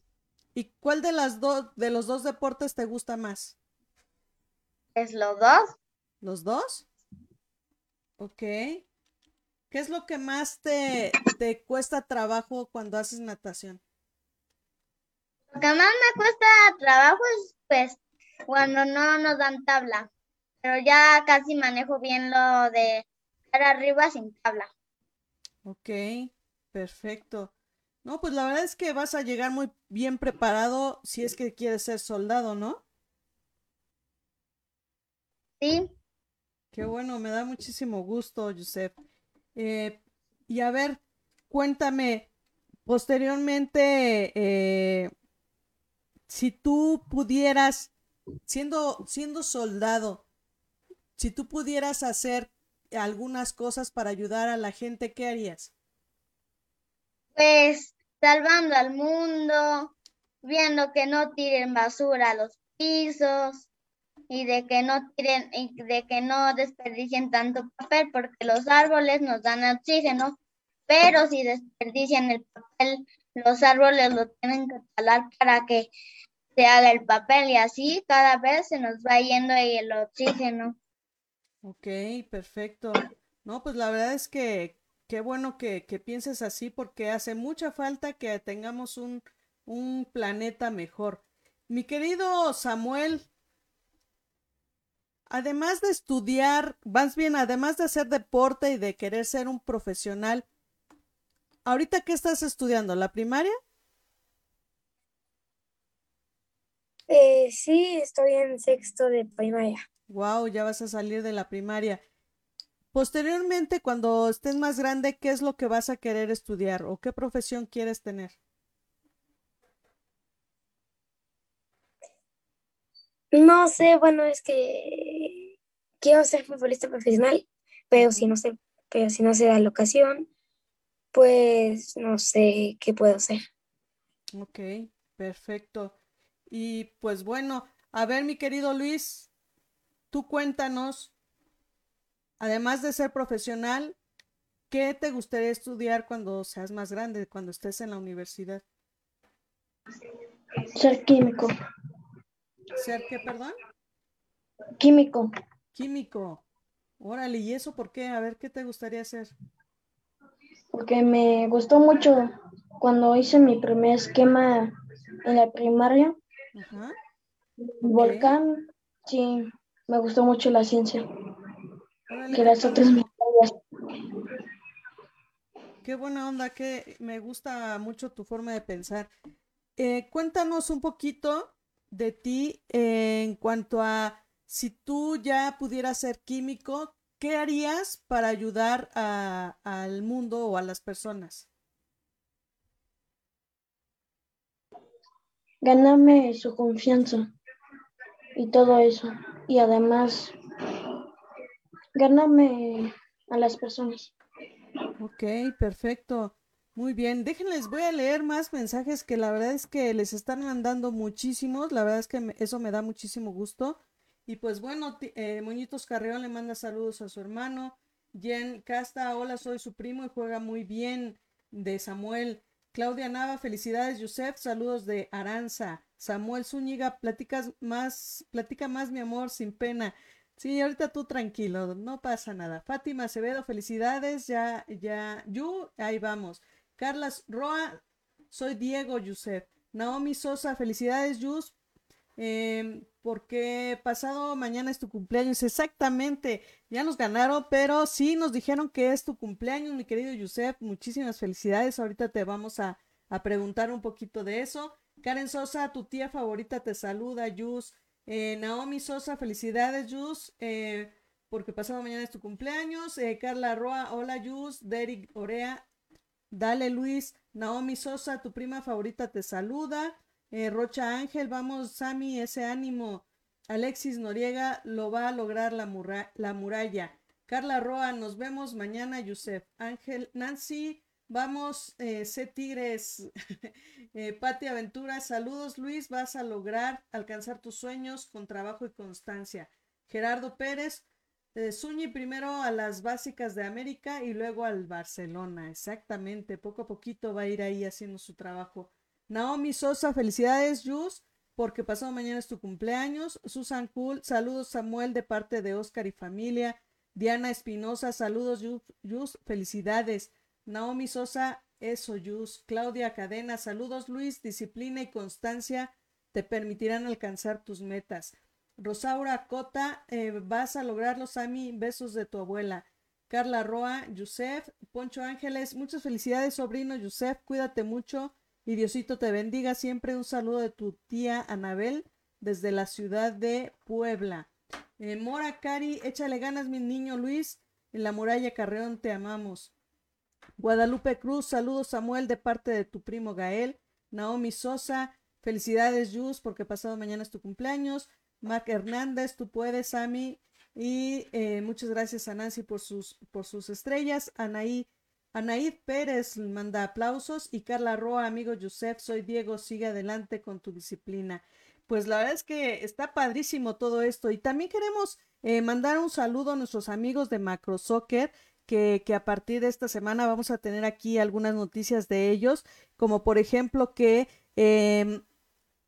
Speaker 2: y cuál de las dos de los dos deportes te gusta más?
Speaker 5: Es los dos.
Speaker 2: ¿Los dos? Ok. ¿Qué es lo que más te, te cuesta trabajo cuando haces natación?
Speaker 5: Lo que más me cuesta trabajo es pues cuando no nos dan tabla. Pero ya casi manejo bien lo de estar arriba sin tabla.
Speaker 2: Ok, perfecto. No, pues la verdad es que vas a llegar muy bien preparado si es que quieres ser soldado, ¿no?
Speaker 5: Sí,
Speaker 2: Qué bueno, me da muchísimo gusto, Josep. Eh, y a ver, cuéntame, posteriormente, eh, si tú pudieras, siendo, siendo soldado, si tú pudieras hacer algunas cosas para ayudar a la gente, ¿qué harías?
Speaker 5: pues salvando al mundo, viendo que no tiren basura a los pisos y de que no tiren y de que no desperdicien tanto papel porque los árboles nos dan oxígeno, pero si desperdician el papel, los árboles lo tienen que talar para que se haga el papel y así cada vez se nos va yendo el oxígeno.
Speaker 2: Ok, perfecto. No, pues la verdad es que qué bueno que, que pienses así porque hace mucha falta que tengamos un, un planeta mejor. Mi querido Samuel, además de estudiar, más bien, además de hacer deporte y de querer ser un profesional, ¿ahorita qué estás estudiando? ¿La primaria?
Speaker 7: Eh, sí, estoy en sexto de primaria.
Speaker 2: Wow, ya vas a salir de la primaria. Posteriormente, cuando estés más grande, ¿qué es lo que vas a querer estudiar o qué profesión quieres tener?
Speaker 7: No sé, bueno, es que quiero ser futbolista profesional, pero si no sé, pero si no se da la ocasión, pues no sé qué puedo hacer.
Speaker 2: Ok, perfecto. Y pues bueno, a ver, mi querido Luis, tú cuéntanos, además de ser profesional, ¿qué te gustaría estudiar cuando seas más grande, cuando estés en la universidad?
Speaker 6: Ser químico.
Speaker 2: ¿Ser qué, perdón?
Speaker 6: Químico.
Speaker 2: Químico. Órale, ¿y eso por qué? A ver, ¿qué te gustaría hacer?
Speaker 6: Porque me gustó mucho cuando hice mi primer esquema en la primaria.
Speaker 2: Ajá.
Speaker 6: Volcán, sí, me gustó mucho la ciencia.
Speaker 2: Órale,
Speaker 6: Que las otras.
Speaker 2: Qué buena onda, que me gusta mucho tu forma de pensar. Eh, cuéntanos un poquito de ti eh, en cuanto a si tú ya pudieras ser químico, ¿qué harías para ayudar a- al mundo o a las personas?
Speaker 6: ganarme su confianza y todo eso. Y además, ganarme a las personas.
Speaker 2: Ok, perfecto. Muy bien. Déjenles, voy a leer más mensajes que la verdad es que les están mandando muchísimos. La verdad es que me- eso me da muchísimo gusto. Y pues bueno, eh, Moñitos Carreón le manda saludos a su hermano. Jen Casta, hola, soy su primo y juega muy bien. De Samuel. Claudia Nava, felicidades, Yusef, saludos de Aranza. Samuel Zúñiga, platicas más, platica más, mi amor, sin pena. Sí, ahorita tú tranquilo, no pasa nada. Fátima Acevedo, felicidades, ya, ya, Yu, ahí vamos. Carlas Roa, soy Diego Yusef. Naomi Sosa, felicidades, Yus, em, porque pasado mañana es tu cumpleaños, exactamente, ya nos ganaron, pero sí nos dijeron que es tu cumpleaños, mi querido Yusef, muchísimas felicidades, ahorita te vamos a, a preguntar un poquito de eso. Karen Sosa, tu tía favorita te saluda, Yus. Eh, Naomi Sosa, felicidades, Yus, eh, porque pasado mañana es tu cumpleaños. Eh, Carla Roa, hola, Yus. Derek Orea, dale, Luis. Naomi Sosa, tu prima favorita te saluda. Eh, Rocha Ángel, vamos, Sammy, ese ánimo. Alexis Noriega lo va a lograr la, muralla. Carla Roa, nos vemos mañana, Yusef. Ángel, Nancy, vamos, eh, C Tigres. eh, Pati Aventura, saludos, Luis, vas a lograr alcanzar tus sueños con trabajo y constancia. Gerardo Pérez, eh, primero a las básicas de América y luego al Barcelona. Exactamente, poco a poquito va a ir ahí haciendo su trabajo. Naomi Sosa, felicidades, Yus, porque pasado mañana es tu cumpleaños. Susan Cool, saludos, Samuel, de parte de Oscar y familia. Diana Espinosa, saludos, Yus, felicidades. Naomi Sosa, eso, Yus. Claudia Cadena, saludos, Luis, disciplina y constancia te permitirán alcanzar tus metas. Rosaura Cota, eh, vas a lograrlo, Sami, besos de tu abuela. Carla Roa, Yusef, Poncho Ángeles, muchas felicidades, sobrino Yusef, cuídate mucho y Diosito te bendiga. Siempre un saludo de tu tía Anabel desde la ciudad de Puebla. Eh, Mora Cari, échale ganas, mi niño Luis, en la muralla Carreón te amamos. Guadalupe Cruz, saludos Samuel de parte de tu primo Gael. Naomi Sosa, felicidades Yus porque pasado mañana es tu cumpleaños. Mac Hernández, tú puedes, Sammy. Y eh, muchas gracias a Nancy por sus, por sus estrellas. Anaí, Anaid Pérez manda aplausos. Y Carla Roa, amigo Yusef, soy Diego, sigue adelante con tu disciplina. Pues la verdad es que está padrísimo todo esto. Y también queremos eh, mandar un saludo a nuestros amigos de Macro Soccer que, que, a partir de esta semana vamos a tener aquí algunas noticias de ellos, como por ejemplo que eh,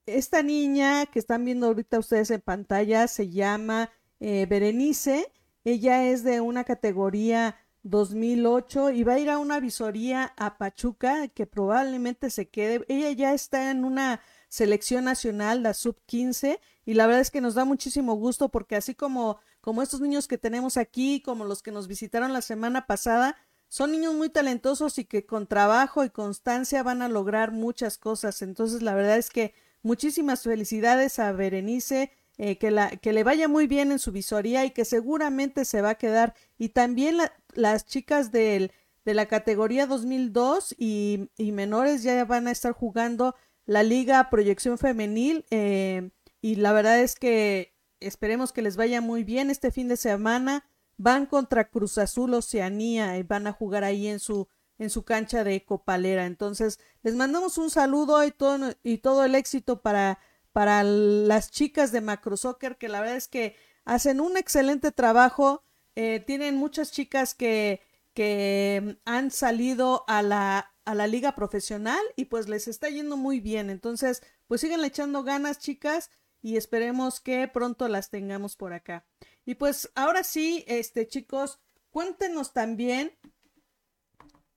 Speaker 2: esta niña que están viendo ahorita ustedes en pantalla se llama eh, Berenice, ella es de una categoría 2008 y va a ir a una visoría a Pachuca que probablemente se quede, ella ya está en una selección nacional, la sub 15, y la verdad es que nos da muchísimo gusto porque así como, como estos niños que tenemos aquí, como los que nos visitaron la semana pasada, son niños muy talentosos y que con trabajo y constancia van a lograr muchas cosas. Entonces, la verdad es que muchísimas felicidades a Berenice, eh, que, la, que le vaya muy bien en su visoría y que seguramente se va a quedar. Y también la, las chicas del, de la categoría 2002 y, y menores ya van a estar jugando la Liga Proyección Femenil. Eh, y la verdad es que esperemos que les vaya muy bien este fin de semana. Van contra Cruz Azul Oceanía y van a jugar ahí en su en su cancha de Copalera. Entonces, les mandamos un saludo y todo, y todo el éxito para, para las chicas de Macro Soccer, que la verdad es que hacen un excelente trabajo. Eh, tienen muchas chicas que, que han salido a la, a la liga profesional y pues les está yendo muy bien. Entonces, pues sigan echando ganas, chicas, y esperemos que pronto las tengamos por acá. Y pues ahora sí, este chicos, cuéntenos también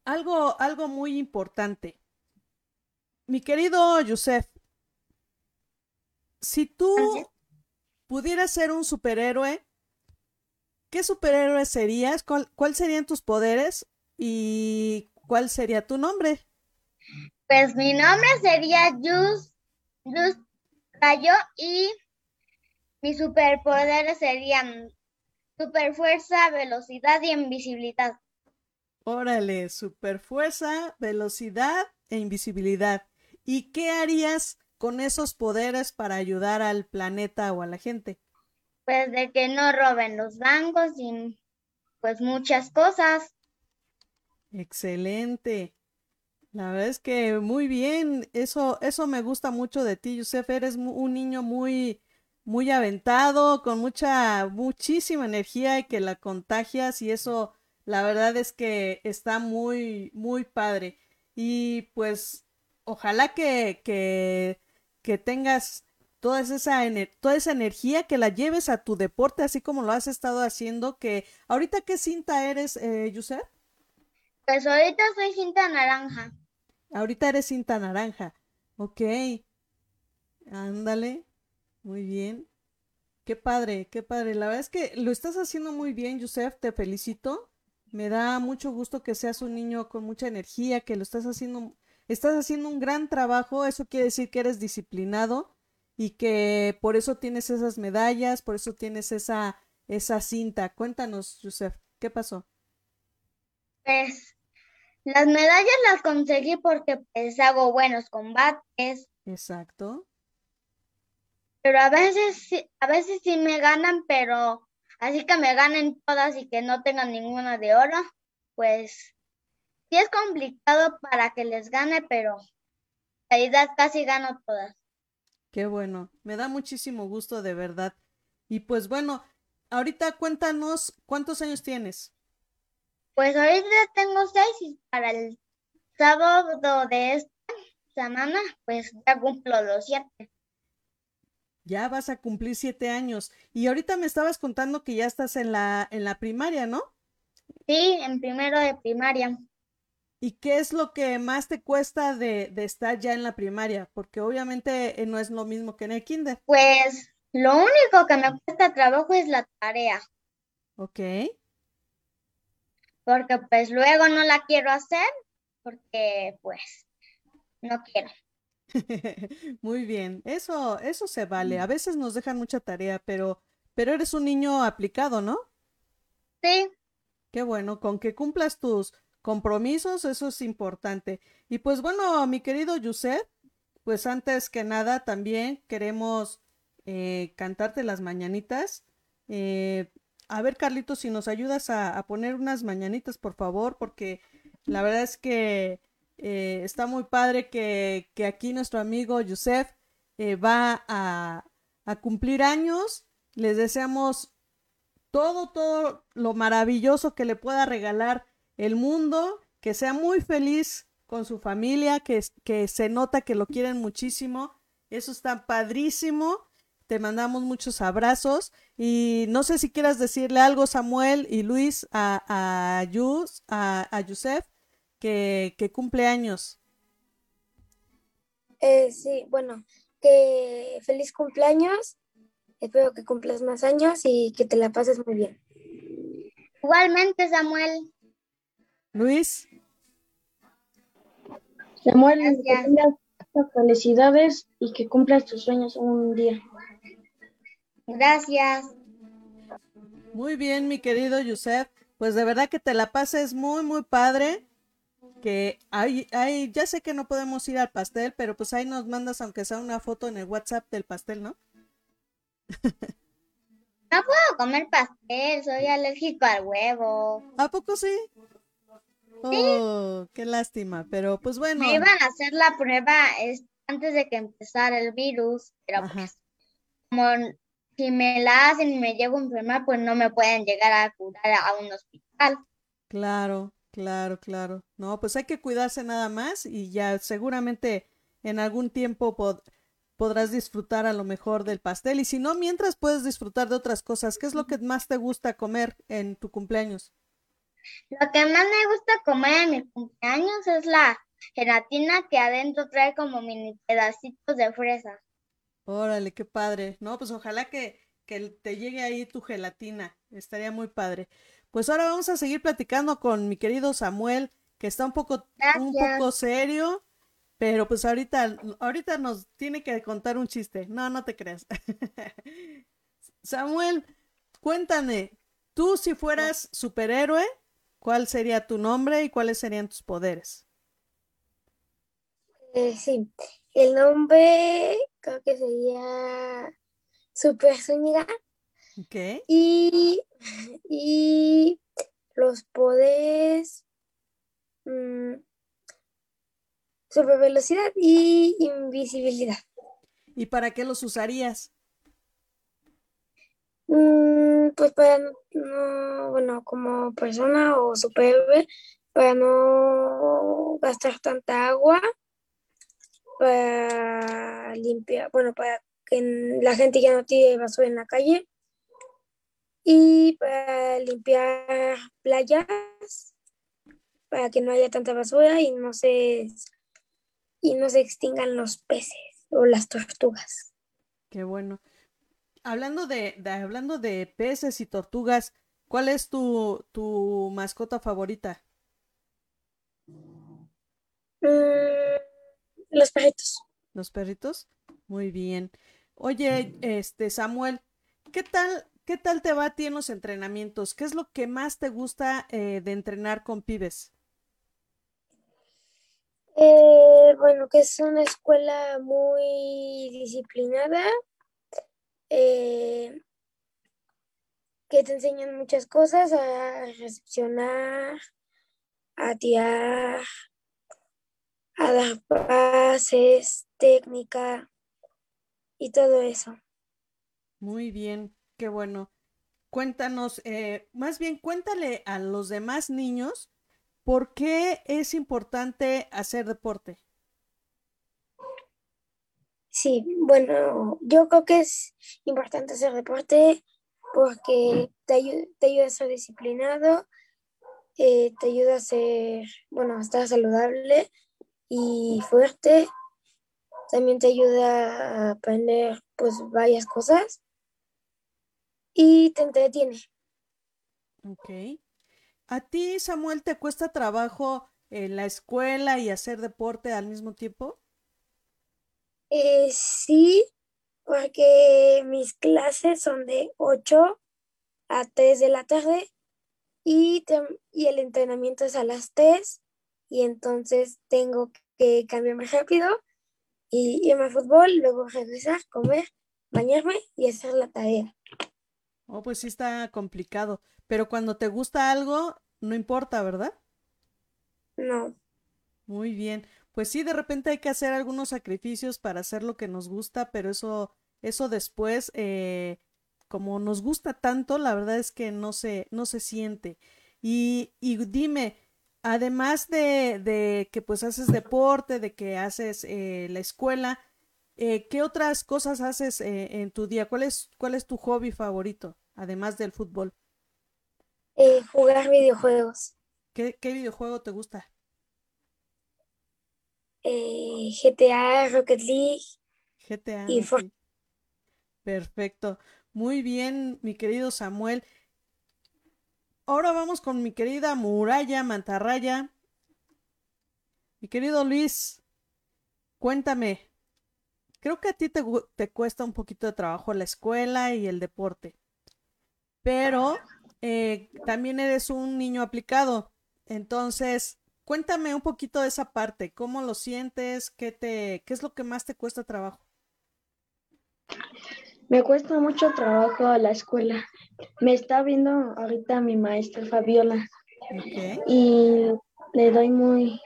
Speaker 2: algo, algo muy importante. Mi querido Yusef, si tú pudieras ser un superhéroe, ¿qué superhéroe serías? ¿Cuál, serían tus poderes? ¿Y cuál sería tu nombre?
Speaker 5: Pues mi nombre sería Yus, Yus Rayo y mis superpoderes serían superfuerza, velocidad y invisibilidad.
Speaker 2: Órale, super fuerza, velocidad e invisibilidad. ¿Y qué harías con esos poderes para ayudar al planeta o a la gente?
Speaker 5: Pues de que no roben los bancos y pues muchas cosas.
Speaker 2: Excelente. La verdad es que muy bien, eso, eso me gusta mucho de ti, Yusef. Eres un niño muy, muy aventado, con mucha, muchísima energía y que la contagias y eso la verdad es que está muy, muy padre. Y pues ojalá que, que, que tengas toda esa, toda esa energía, que la lleves a tu deporte, así como lo has estado haciendo. Que ahorita, ¿qué cinta eres, eh, Yusef?
Speaker 5: Pues ahorita soy cinta naranja.
Speaker 2: Ahorita eres cinta naranja. Ok. Ándale. Muy bien. Qué padre, qué padre. La verdad es que lo estás haciendo muy bien, Yusef. Te felicito. Me da mucho gusto que seas un niño con mucha energía, que lo estás haciendo, estás haciendo un gran trabajo, eso quiere decir que eres disciplinado y que por eso tienes esas medallas, por eso tienes esa, esa cinta. Cuéntanos, Yusef, ¿qué pasó?
Speaker 5: Pues las medallas las conseguí porque pues hago buenos combates.
Speaker 2: Exacto.
Speaker 5: Pero a veces, a veces sí me ganan, pero Así que me ganen todas y que no tengan ninguna de oro, pues sí es complicado para que les gane, pero en realidad casi gano todas.
Speaker 2: Qué bueno, me da muchísimo gusto de verdad. Y pues bueno, ahorita cuéntanos cuántos años tienes.
Speaker 5: Pues ahorita tengo seis y para el sábado de esta semana, pues ya cumplo los siete.
Speaker 2: Ya vas a cumplir siete años. Y ahorita me estabas contando que ya estás en la, en la primaria, ¿no?
Speaker 5: Sí, en primero de primaria.
Speaker 2: ¿Y qué es lo que más te cuesta de, de estar ya en la primaria? Porque obviamente eh, no es lo mismo que en el kinder.
Speaker 5: Pues lo único que me cuesta trabajo es la tarea.
Speaker 2: Ok.
Speaker 5: Porque pues luego no la quiero hacer porque pues no quiero.
Speaker 2: Muy bien, eso, eso se vale. A veces nos dejan mucha tarea, pero, pero eres un niño aplicado, ¿no?
Speaker 5: Sí.
Speaker 2: Qué bueno, con que cumplas tus compromisos, eso es importante. Y pues bueno, mi querido Yusef, pues antes que nada también queremos eh, cantarte las mañanitas. Eh, a ver, Carlitos, si nos ayudas a, a poner unas mañanitas, por favor, porque la verdad es que eh, está muy padre que, aquí nuestro amigo Yusef va a, cumplir años. Les deseamos todo, todo lo maravilloso que le pueda regalar el mundo, que sea muy feliz con su familia, que, que se nota que lo quieren muchísimo. Eso está padrísimo. Te mandamos muchos abrazos y no sé si quieras decirle algo, Samuel y Luis, a, a, Yus, a, a Yusef que, que cumple años.
Speaker 7: Eh, sí, bueno, que feliz cumpleaños. Espero que cumplas más años y que te la pases muy bien.
Speaker 5: Igualmente, Samuel.
Speaker 2: Luis.
Speaker 6: Samuel, felicidades y que cumplas tus sueños un día.
Speaker 5: Gracias.
Speaker 2: Muy bien, mi querido Yusef. Pues de verdad que te la pases muy, muy padre que hay, hay, ya sé que no podemos ir al pastel, pero pues ahí nos mandas aunque sea una foto en el WhatsApp del pastel, ¿no?
Speaker 5: No puedo comer pastel, soy alérgico al huevo.
Speaker 2: ¿A poco sí? Oh, qué lástima, pero pues bueno.
Speaker 5: Me iban a hacer la prueba antes de que empezara el virus, pero pues como si me la hacen y me llevo a enfermar, pues no me pueden llegar a curar a un hospital.
Speaker 2: Claro, claro, claro. No, pues hay que cuidarse nada más y ya seguramente en algún tiempo podrás disfrutar a lo mejor del pastel y si no, mientras puedes disfrutar de otras cosas. ¿Qué es lo que más te gusta comer en tu cumpleaños?
Speaker 5: Lo que más me gusta comer en mi cumpleaños es la gelatina que adentro trae como mini pedacitos de fresa.
Speaker 2: Órale, qué padre. No, pues ojalá que, que te llegue ahí tu gelatina. Estaría muy padre. Pues ahora vamos a seguir platicando con mi querido Samuel, que está un poco, un poco serio, pero pues ahorita, ahorita nos tiene que contar un chiste. No, no te creas. Samuel, cuéntame, tú si fueras superhéroe, ¿cuál sería tu nombre y cuáles serían tus poderes?
Speaker 7: Eh, sí, el nombre creo que sería Super Zúñiga. Y, y los poderes mm, super velocidad y invisibilidad.
Speaker 2: ¿Y para qué los usarías?
Speaker 7: Mm, pues para no, bueno, como persona o superhéroe, para no gastar tanta agua para limpiar, bueno, para que la gente ya no tire basura en la calle y para limpiar playas para que no haya tanta basura y no se y no se extingan los peces o las tortugas.
Speaker 2: Qué bueno. Hablando de, hablando de peces y tortugas, ¿cuál es tu, tu mascota favorita?
Speaker 7: Mm, los perritos.
Speaker 2: ¿Los perritos? Muy bien. Oye, este Samuel, ¿qué tal, qué tal te va a ti en los entrenamientos? ¿Qué es lo que más te gusta eh, de entrenar con pibes?
Speaker 7: Eh, bueno, que es una escuela muy disciplinada, eh, que te enseñan muchas cosas, a recepcionar, a tirar, a dar pases, técnica y todo eso.
Speaker 2: Muy bien, qué bueno. Cuéntanos, eh, más bien cuéntale a los demás niños por qué es importante hacer deporte.
Speaker 7: Sí, bueno, yo creo que es importante hacer deporte porque te, ayuda, te ayuda a ser disciplinado, eh, te ayuda a ser, bueno, a estar saludable y fuerte. También te ayuda a aprender pues varias cosas y te entretiene.
Speaker 2: Ok. ¿A ti, Samuel, te cuesta trabajo en la escuela y hacer deporte al mismo tiempo?
Speaker 7: Eh, sí, porque mis clases son de 8 a 3 de la tarde y, y el entrenamiento es a las 3 y entonces tengo que cambiarme rápido y irme al fútbol, luego regresar, comer, bañarme y hacer la tarea.
Speaker 2: Oh, pues sí está complicado, pero cuando te gusta algo, no importa, ¿verdad?
Speaker 7: No.
Speaker 2: Muy bien. Pues sí, de repente hay que hacer algunos sacrificios para hacer lo que nos gusta, pero eso, eso después, eh, como nos gusta tanto, la verdad es que no se, no se siente. Y, y dime, además de, de, que pues haces deporte, de que haces eh, la escuela, eh, ¿qué otras cosas haces eh, en tu día? ¿Cuál es, ¿Cuál es tu hobby favorito, además del fútbol?
Speaker 7: jugar videojuegos.
Speaker 2: ¿Qué, ¿Qué, videojuego te gusta?
Speaker 7: GTA, Rocket League.
Speaker 2: GTA.
Speaker 7: Y
Speaker 2: Perfecto. Muy bien, mi querido Samuel. Ahora vamos con mi querida Muralla Mantarraya. Mi querido Luis, cuéntame. Creo que a ti te, te, cuesta un poquito de trabajo la escuela y el deporte. Pero eh, también eres un niño aplicado. Entonces, cuéntame un poquito de esa parte. ¿Cómo lo sientes? ¿Qué, te, qué es lo que más te cuesta trabajo?
Speaker 6: Me cuesta mucho trabajo a la escuela. Me está viendo ahorita mi maestra Fabiola y le doy muy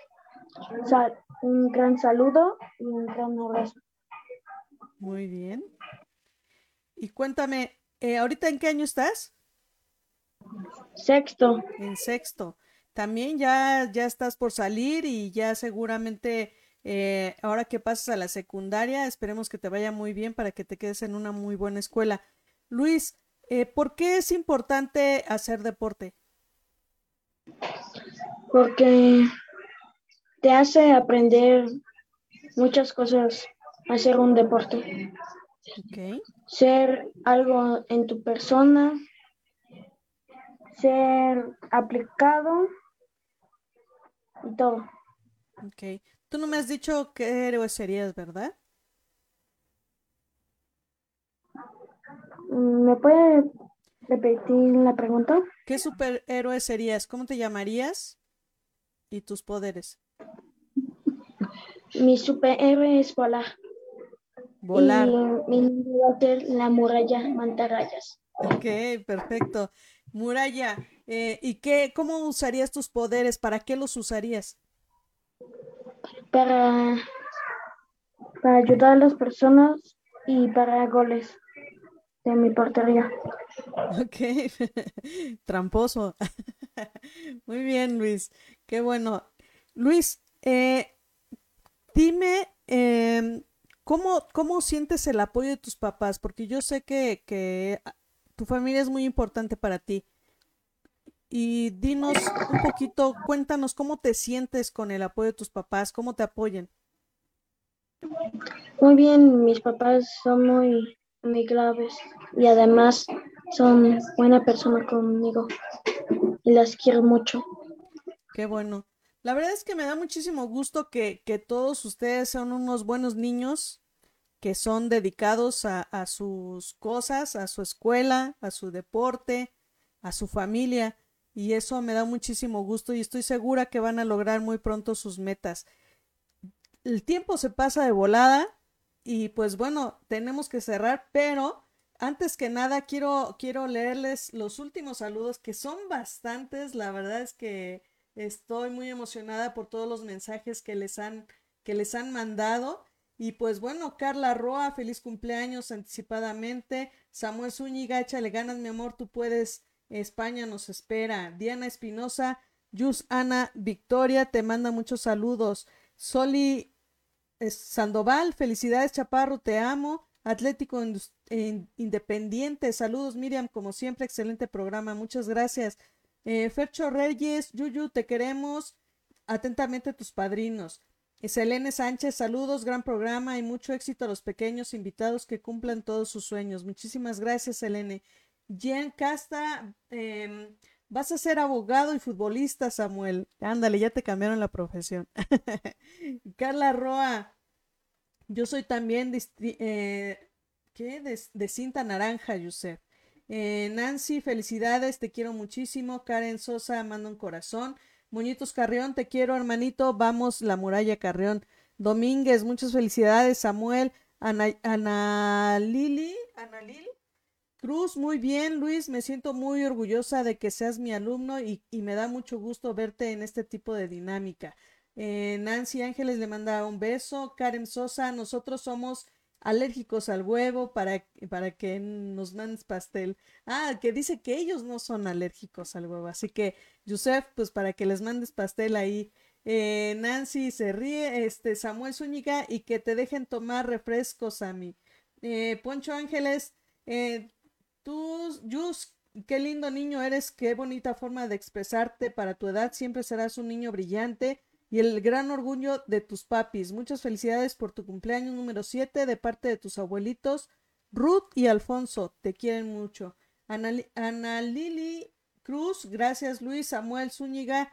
Speaker 6: un gran saludo y un gran abrazo.
Speaker 2: Muy bien. Y cuéntame, eh, ¿ahorita en qué año estás?
Speaker 6: Sexto,
Speaker 2: En sexto. También ya, ya estás por salir y ya seguramente eh, ahora que pasas a la secundaria, esperemos que te vaya muy bien para que te quedes en una muy buena escuela. Luis, eh, ¿por qué es importante hacer deporte?
Speaker 6: porque te hace aprender muchas cosas, hacer un deporte,
Speaker 2: Ok,
Speaker 6: ser algo en tu persona, ser aplicado y todo.
Speaker 2: ok. Tú no me has dicho qué héroe serías, ¿verdad?
Speaker 6: Mm, ¿Me puede repetir la pregunta?
Speaker 2: ¿Qué superhéroe serías? ¿Cómo te llamarías? ¿Y tus poderes?
Speaker 6: Mi superhéroe es volar.
Speaker 2: Volar.
Speaker 6: Y mi nombre va a ser la muralla mantarrayas.
Speaker 2: Ok, perfecto. Muralla, eh, ¿y qué, cómo usarías tus poderes? ¿Para qué los usarías?
Speaker 6: Para, para ayudar a las personas y para goles de mi portería.
Speaker 2: Ok, tramposo. Muy bien, Luis. Qué bueno. Luis, eh, dime, em, ¿cómo, cómo sientes el apoyo de tus papás? Porque yo sé que, que tu familia es muy importante para ti. Y dinos un poquito, cuéntanos cómo te sientes con el apoyo de tus papás, cómo te apoyan.
Speaker 6: Muy bien, mis papás son muy amigables y además son buena persona conmigo y las quiero mucho.
Speaker 2: Qué bueno. La verdad es que me da muchísimo gusto que, que todos ustedes son unos buenos niños que son dedicados a, a sus cosas, a su escuela, a su deporte, a su familia. Y eso me da muchísimo gusto y estoy segura que van a lograr muy pronto sus metas. El tiempo se pasa de volada y pues bueno, tenemos que cerrar, pero antes que nada quiero, quiero leerles los últimos saludos que son bastantes. La verdad es que estoy muy emocionada por todos los mensajes que les han, que les han mandado. Y pues bueno, Carla Roa, feliz cumpleaños anticipadamente. Samuel Zúñiga, échale ganas, mi amor, tú puedes. España nos espera. Diana Espinosa, Yus Ana Victoria, te manda muchos saludos. Soli eh, Sandoval, felicidades Chaparro, te amo. Atlético Independiente, saludos Miriam, como siempre, excelente programa, muchas gracias. Eh, Fercho Reyes, Yuyu, te queremos. Atentamente tus padrinos. Selene Sánchez, saludos, gran programa y mucho éxito a los pequeños invitados que cumplan todos sus sueños. Muchísimas gracias, Selene. Jen Casta, em, vas a ser abogado y futbolista, Samuel. Ándale, ya te cambiaron la profesión. Carla Roa, yo soy también eh, ¿qué? De, de cinta naranja, Yusef. Eh, Nancy, felicidades, te quiero muchísimo. Karen Sosa, manda un corazón. Muñitos Carrión, te quiero, hermanito. Vamos, la muralla Carrión. Domínguez, muchas felicidades. Samuel, Ana, Ana Lili, Ana Lili. Cruz, muy bien, Luis, me siento muy orgullosa de que seas mi alumno y, me da mucho gusto verte en este tipo de dinámica. Eh, Nancy Ángeles le manda un beso. Karen Sosa, nosotros somos alérgicos al huevo para, para que nos mandes pastel. Ah, que dice que ellos no son alérgicos al huevo. Así que, Yusef, pues para que les mandes pastel ahí. Eh, Nancy se ríe, este Samuel Zúñiga y que te dejen tomar refrescos a mí. Eh, Poncho Ángeles, eh, tú, Yus, qué lindo niño eres, qué bonita forma de expresarte para tu edad, siempre serás un niño brillante y el gran orgullo de tus papis. Muchas felicidades por tu cumpleaños número 7 de parte de tus abuelitos Ruth y Alfonso, te quieren mucho. Ana, Ana Lili Cruz, gracias Luis, Samuel Zúñiga,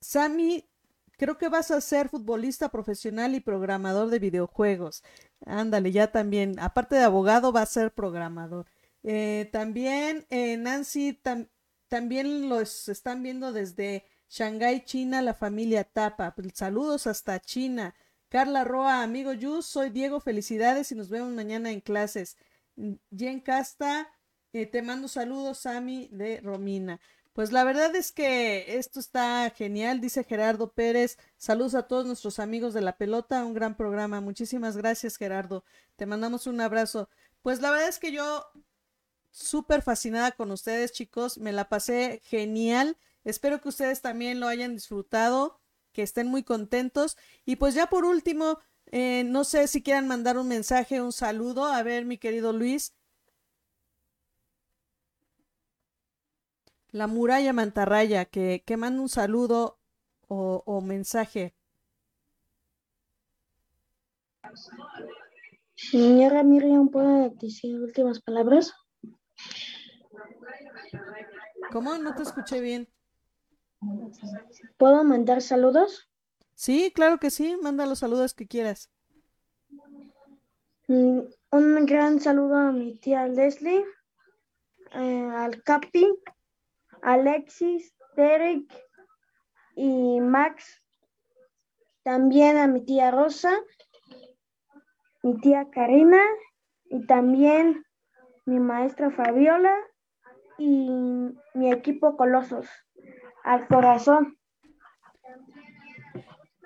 Speaker 2: Sami, creo que vas a ser futbolista profesional y programador de videojuegos. Ándale, ya también, aparte de abogado, va a ser programador. Eh, también eh, Nancy, tam- también los están viendo desde Shanghái, China, la familia Tapa. Pues, Saludos hasta China. Carla Roa, amigo Yus, soy Diego, felicidades y nos vemos mañana en clases. Jen Casta, eh, te mando saludos, Sami de Romina. Pues la verdad es que esto está genial, dice Gerardo Pérez. Saludos a todos nuestros amigos de la pelota, un gran programa. Muchísimas gracias, Gerardo. Te mandamos un abrazo. Pues la verdad es que yo súper fascinada con ustedes, chicos. Me la pasé genial. Espero que ustedes también lo hayan disfrutado, que estén muy contentos. Y pues ya por último, eh, no sé si quieran mandar un mensaje, un saludo. A ver, mi querido Luis. La muralla mantarraya, que, que manda un saludo o, o mensaje.
Speaker 6: Señora Miriam, ¿puede decir últimas palabras?
Speaker 2: ¿Cómo? No te escuché bien.
Speaker 6: ¿Puedo mandar saludos?
Speaker 2: Sí, claro que sí. Manda los saludos que quieras.
Speaker 6: Mm, Un gran saludo a mi tía Leslie, eh, al Capi, Alexis, Derek y Max. También a mi tía Rosa, mi tía Karina y también mi maestra Fabiola y mi equipo Colosos. Al corazón.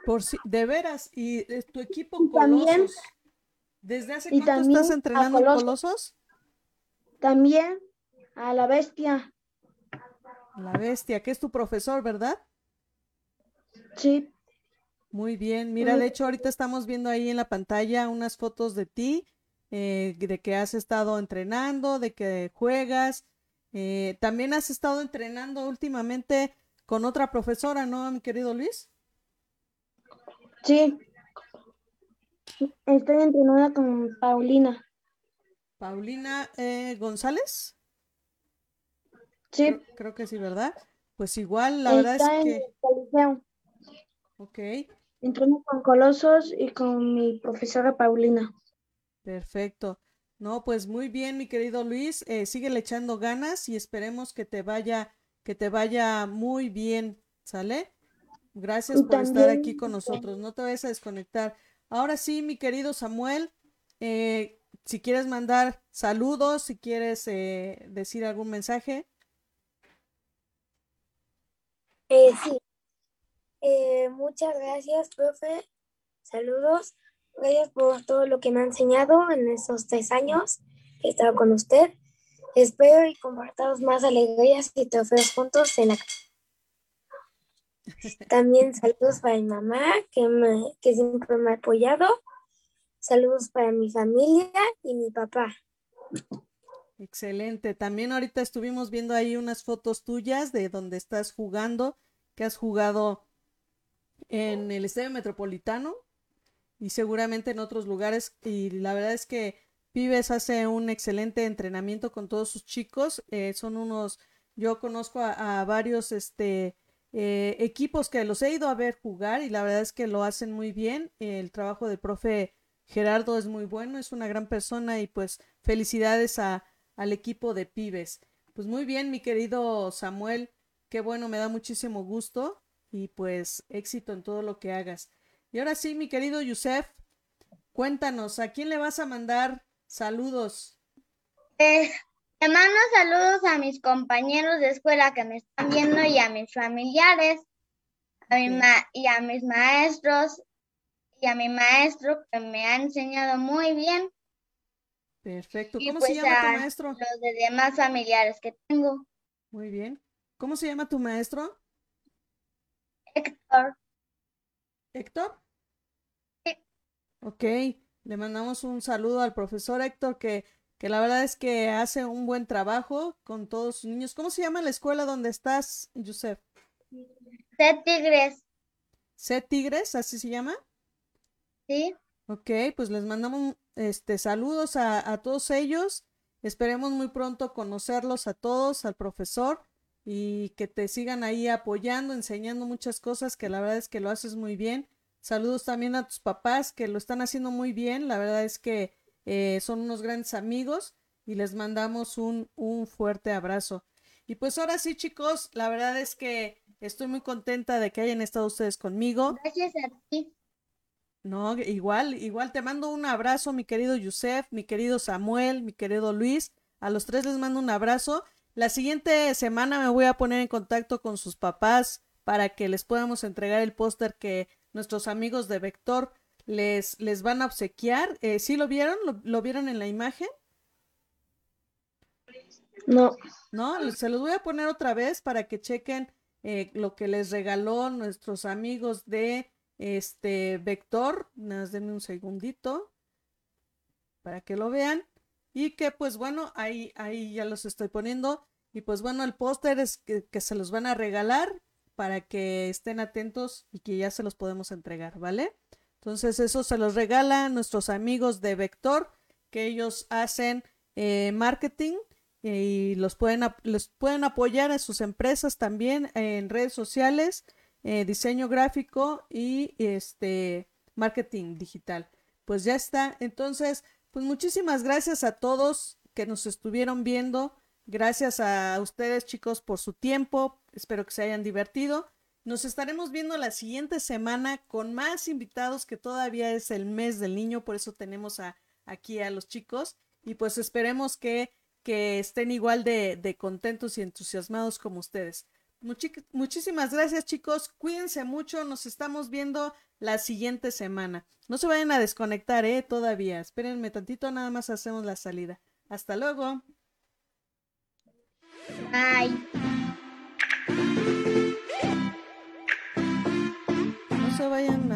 Speaker 2: Por si, de veras, y eh, tu equipo
Speaker 6: Y también-
Speaker 2: Colosos. ¿Desde hace cuánto estás entrenando en
Speaker 6: Colosos.
Speaker 2: Colosos?
Speaker 6: También a la bestia.
Speaker 2: La bestia, que es tu profesor, ¿verdad?
Speaker 6: Sí,
Speaker 2: Muy bien. Mira, de hecho, ahorita estamos viendo ahí en la pantalla unas fotos de ti, eh, de que has estado entrenando, de que juegas. Eh, también has estado entrenando últimamente con otra profesora, ¿no, mi querido Luis?
Speaker 6: sí. Estoy entrenada con Paulina.
Speaker 2: Paulina eh, González.
Speaker 6: Sí,
Speaker 2: Creo, creo que sí, ¿verdad? Pues igual, la verdad es
Speaker 6: en
Speaker 2: que,
Speaker 6: el Coliseo.
Speaker 2: ok,
Speaker 6: Entreno con Colosos y con mi profesora Paulina.
Speaker 2: Perfecto. No, pues muy bien, mi querido Luis, eh, síguele echando ganas y esperemos que te vaya, que te vaya muy bien, ¿sale? Gracias
Speaker 6: Y
Speaker 2: por estar aquí con nosotros, no te vayas a desconectar. Ahora sí, mi querido Samuel, eh, si quieres mandar saludos, si quieres eh, decir algún mensaje.
Speaker 7: Eh, sí. Eh, muchas gracias, profe. Saludos. Gracias por todo lo que me ha enseñado en estos tres años que he estado con usted. Espero y compartamos más alegrías y trofeos juntos en la También saludos para mi mamá, que, me, que siempre me ha apoyado. Saludos para mi familia y mi papá.
Speaker 2: Excelente. También ahorita estuvimos viendo ahí unas fotos tuyas de donde estás jugando, que has jugado en el Estadio Metropolitano y seguramente en otros lugares. Y la verdad es que Pibes hace un excelente entrenamiento con todos sus chicos. Eh, son unos, yo conozco a, varios este, eh, equipos que los he ido a ver jugar y la verdad es que lo hacen muy bien. El trabajo del profe Gerardo es muy bueno, es una gran persona y pues felicidades a, al equipo de Pibes. Pues muy bien, mi querido Samuel, qué bueno, me da muchísimo gusto y pues éxito en todo lo que hagas. Y ahora sí, mi querido Yusef, cuéntanos, ¿a quién le vas a mandar saludos?
Speaker 5: Eh, te mando saludos a mis compañeros de escuela que me están viendo y a mis familiares, a mi ma- y a mis maestros y a mi maestro que me ha enseñado muy bien
Speaker 2: Perfecto. ¿Cómo
Speaker 5: pues
Speaker 2: se llama tu maestro?
Speaker 5: los de demás familiares que tengo.
Speaker 2: Muy bien. ¿Cómo se llama tu maestro?
Speaker 5: Héctor,
Speaker 2: ¿Héctor? Ok, le mandamos un saludo al profesor Héctor que, que la verdad es que hace un buen trabajo con todos sus niños. ¿Cómo se llama la escuela donde estás, Yusef?
Speaker 5: de Tigres,
Speaker 2: ¿C Tigres? ¿Así se llama?
Speaker 5: ¿sí?
Speaker 2: Ok, pues les mandamos este saludos a, a todos ellos. Esperemos muy pronto conocerlos a todos, al profesor, y que te sigan ahí apoyando, enseñando muchas cosas, que la verdad es que lo haces muy bien. Saludos también a tus papás, que lo están haciendo muy bien. La verdad es que eh, son unos grandes amigos y les mandamos un, un fuerte abrazo. Y pues ahora sí, chicos, la verdad es que estoy muy contenta de que hayan estado ustedes conmigo.
Speaker 5: Gracias a ti.
Speaker 2: No, igual, igual te mando un abrazo, mi querido Yusef, mi querido Samuel, mi querido Luis. A los tres les mando un abrazo. La siguiente semana me voy a poner en contacto con sus papás para que les podamos entregar el póster que nuestros amigos de Vector les, les van a obsequiar. Eh, ¿Sí lo vieron? ¿Lo, vieron en la imagen?
Speaker 6: No.
Speaker 2: No, se los voy a poner otra vez para que chequen eh, lo que les regaló nuestros amigos de este Vector. Nada, denme un segundito para que lo vean. Y que pues bueno, ahí, ahí ya los estoy poniendo. Y pues bueno, el póster es que, que se los van a regalar para que estén atentos y que ya se los podemos entregar, ¿vale? Entonces eso se los regala nuestros amigos de Vector, que ellos hacen eh, marketing y los pueden, pueden apoyar en sus empresas también en redes sociales, eh, diseño gráfico y este marketing digital. Pues ya está. Entonces, pues muchísimas gracias a todos que nos estuvieron viendo. Gracias a ustedes chicos por su tiempo. Espero que se hayan divertido. Nos estaremos viendo la siguiente semana con más invitados que todavía es el mes del niño, por eso tenemos a, aquí a los chicos y pues esperemos que, que estén igual de, contentos y entusiasmados como ustedes. muchísimas gracias chicos, cuídense mucho, nos estamos viendo la siguiente semana. No se vayan a desconectar, eh, todavía. Espérenme tantito, nada más hacemos la salida. Hasta luego.
Speaker 5: Bye.
Speaker 2: No se vayan.